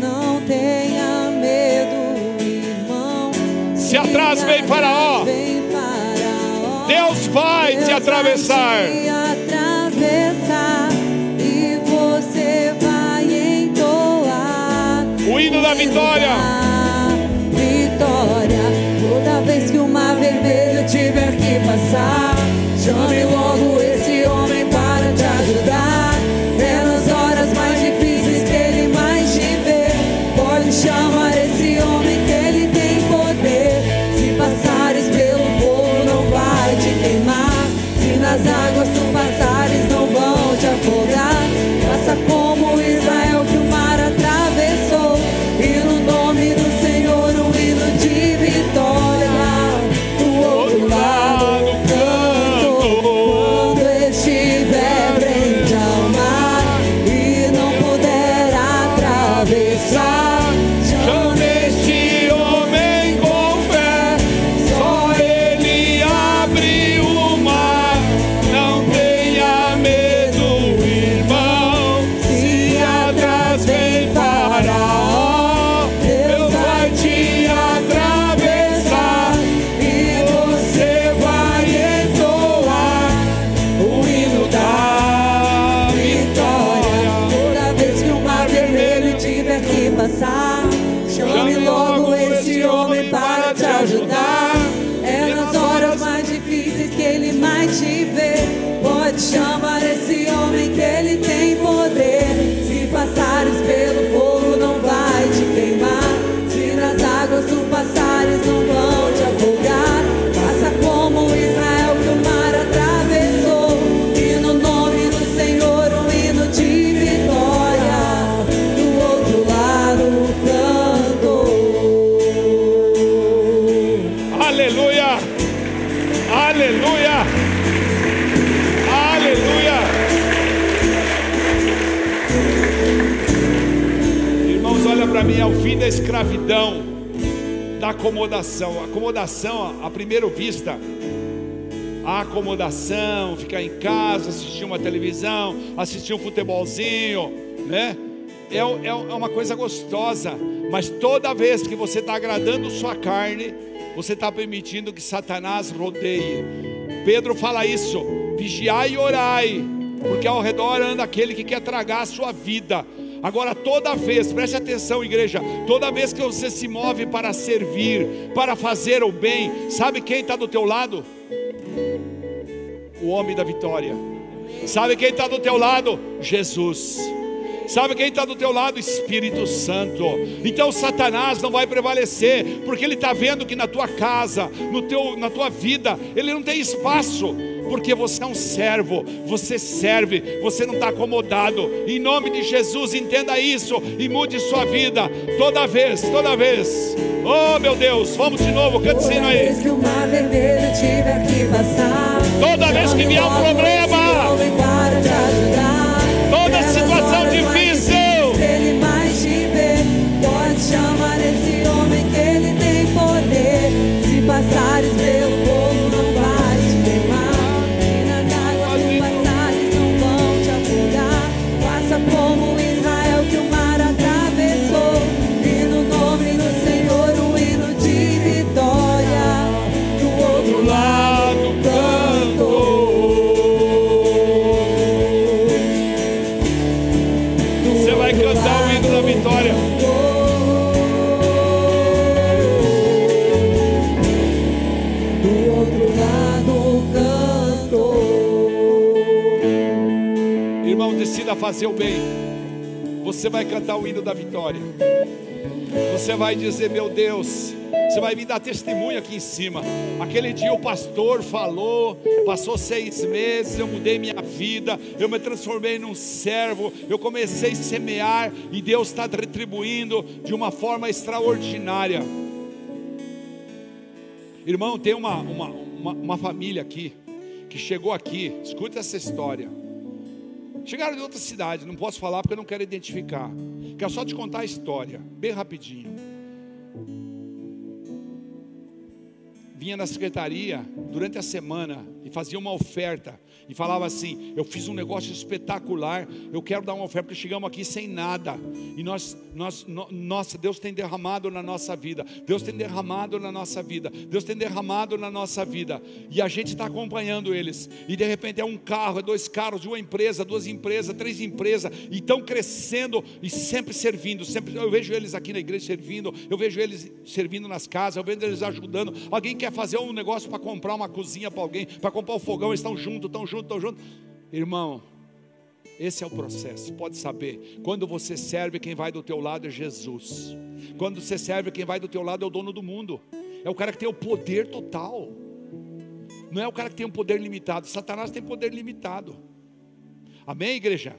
não tenha medo, irmão. Se atrás vem. Vem Faraó. Deus vai te Deus atravessar. vai te atravessar e você vai entoar O hino da vitória. Vitória. Toda vez que o mar vermelho tiver que passar, chame logo esse homem para te ajudar. É nas horas mais difíceis que ele mais te vê. Pode chamar esse homem que acomodação. Acomodação, à primeira vista, a acomodação, ficar em casa, assistir uma televisão, assistir um futebolzinho, né? É, é- é uma coisa gostosa, mas toda vez que você está agradando sua carne, você está permitindo que Satanás rodeie. Pedro fala isso: vigiai e orai, porque ao redor anda aquele que quer tragar a sua vida. Agora, toda vez, preste atenção, igreja, toda vez que você se move para servir, para fazer o bem, sabe quem está do teu lado? o homem da vitória. Sabe quem está do teu lado? Jesus. Sabe quem está do teu lado? Espírito Santo. Então Satanás não vai prevalecer, porque ele está vendo que na tua casa, no teu, na tua vida, ele não tem espaço, porque você é um servo, você serve, você não está acomodado. Em nome de Jesus, entenda isso e mude sua vida toda vez, toda vez. Oh meu Deus, vamos de novo, cante Toda aí. Toda vez que vier um problema. Fazer o bem. Você vai cantar o hino da vitória. Você vai dizer, meu Deus, você vai me dar testemunho aqui em cima. Aquele dia o pastor falou, passou seis meses, eu mudei minha vida, eu me transformei num servo, eu comecei a semear e Deus está retribuindo de uma forma extraordinária. Irmão, tem uma, uma, uma, uma família aqui que chegou aqui, escuta essa história. Chegaram de outra cidade, não posso falar porque eu não quero identificar. Quero só te contar a história, bem rapidinho. Vinha na secretaria durante a semana e fazia uma oferta e falava assim: Eu fiz um negócio espetacular, eu quero dar uma oferta, porque chegamos aqui sem nada. E nós, nós, no, nossa, Deus tem derramado na nossa vida, Deus tem derramado na nossa vida, Deus tem derramado na nossa vida. E a gente está acompanhando eles. E de repente é um carro, é dois carros, uma empresa, duas empresas, três empresas, e estão crescendo e sempre servindo. Sempre, eu vejo eles aqui na igreja servindo, eu vejo eles servindo nas casas, eu vejo eles ajudando. Alguém quer fazer um negócio para comprar uma cozinha para alguém, para comprar um fogão, eles estão juntos, estão juntos, estão juntos. Irmão, esse é o processo, pode saber. Quando você serve, quem vai do teu lado é Jesus. Quando você serve, quem vai do teu lado é o dono do mundo. É o cara que tem o poder total. Não é o cara que tem um poder limitado. Satanás tem poder limitado. Amém, igreja?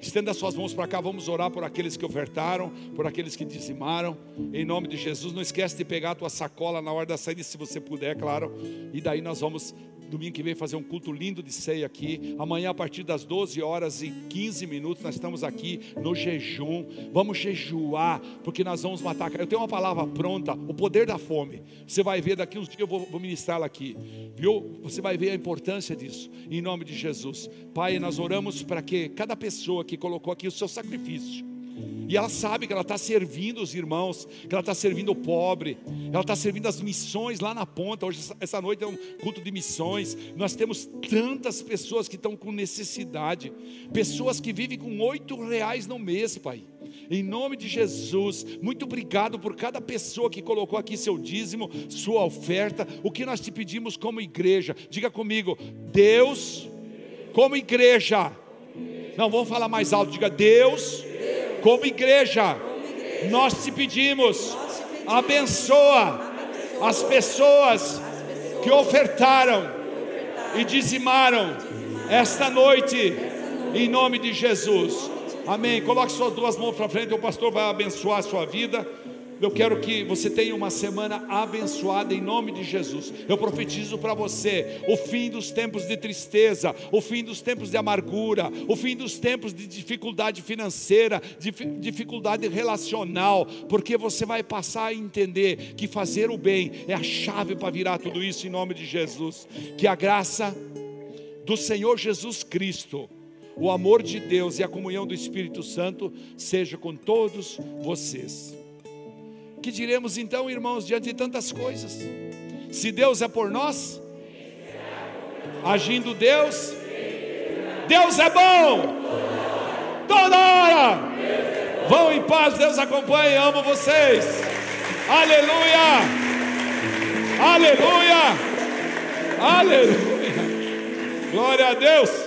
Estenda suas mãos para cá, vamos orar por aqueles que ofertaram, por aqueles que dizimaram. Em nome de Jesus, não esquece de pegar a tua sacola na hora da saída, se você puder, claro. E daí nós vamos domingo que vem fazer um culto lindo de ceia aqui. Amanhã, a partir das 12 horas e 15 minutos, nós estamos aqui no jejum. Vamos jejuar, porque nós vamos matar. Eu tenho uma palavra pronta: o poder da fome. Você vai ver daqui uns dias, eu vou, vou ministrá-la aqui. Viu? Você vai ver a importância disso, em nome de Jesus. Pai, nós oramos para que cada pessoa que colocou aqui o seu sacrifício e ela sabe que ela está servindo os irmãos, que ela está servindo o pobre, ela está servindo as missões lá na ponta. Hoje, essa noite é um culto de missões. Nós temos tantas pessoas que estão com necessidade, pessoas que vivem com oito reais no mês, Pai. Em nome de Jesus, muito obrigado por cada pessoa que colocou aqui seu dízimo, sua oferta. O que nós te pedimos como igreja? Diga comigo, Deus, como igreja. Não, vamos falar mais alto. Diga, Deus como igreja, nós te pedimos, abençoa as pessoas que ofertaram e dizimaram esta noite, em nome de Jesus. Amém. Coloque suas duas mãos para frente, o pastor vai abençoar a sua vida. Eu quero que você tenha uma semana abençoada em nome de Jesus. Eu profetizo para você o fim dos tempos de tristeza, o fim dos tempos de amargura, o fim dos tempos de dificuldade financeira, de dificuldade relacional, porque você vai passar a entender que fazer o bem é a chave para virar tudo isso em nome de Jesus. Que a graça do Senhor Jesus Cristo, o amor de Deus e a comunhão do Espírito Santo seja com todos vocês. Que diremos então, irmãos, diante de tantas coisas? Se Deus é por nós, agindo Deus, Deus é bom, toda hora. Vão em paz, Deus acompanhe, amo vocês. Aleluia, aleluia, aleluia. Glória a Deus.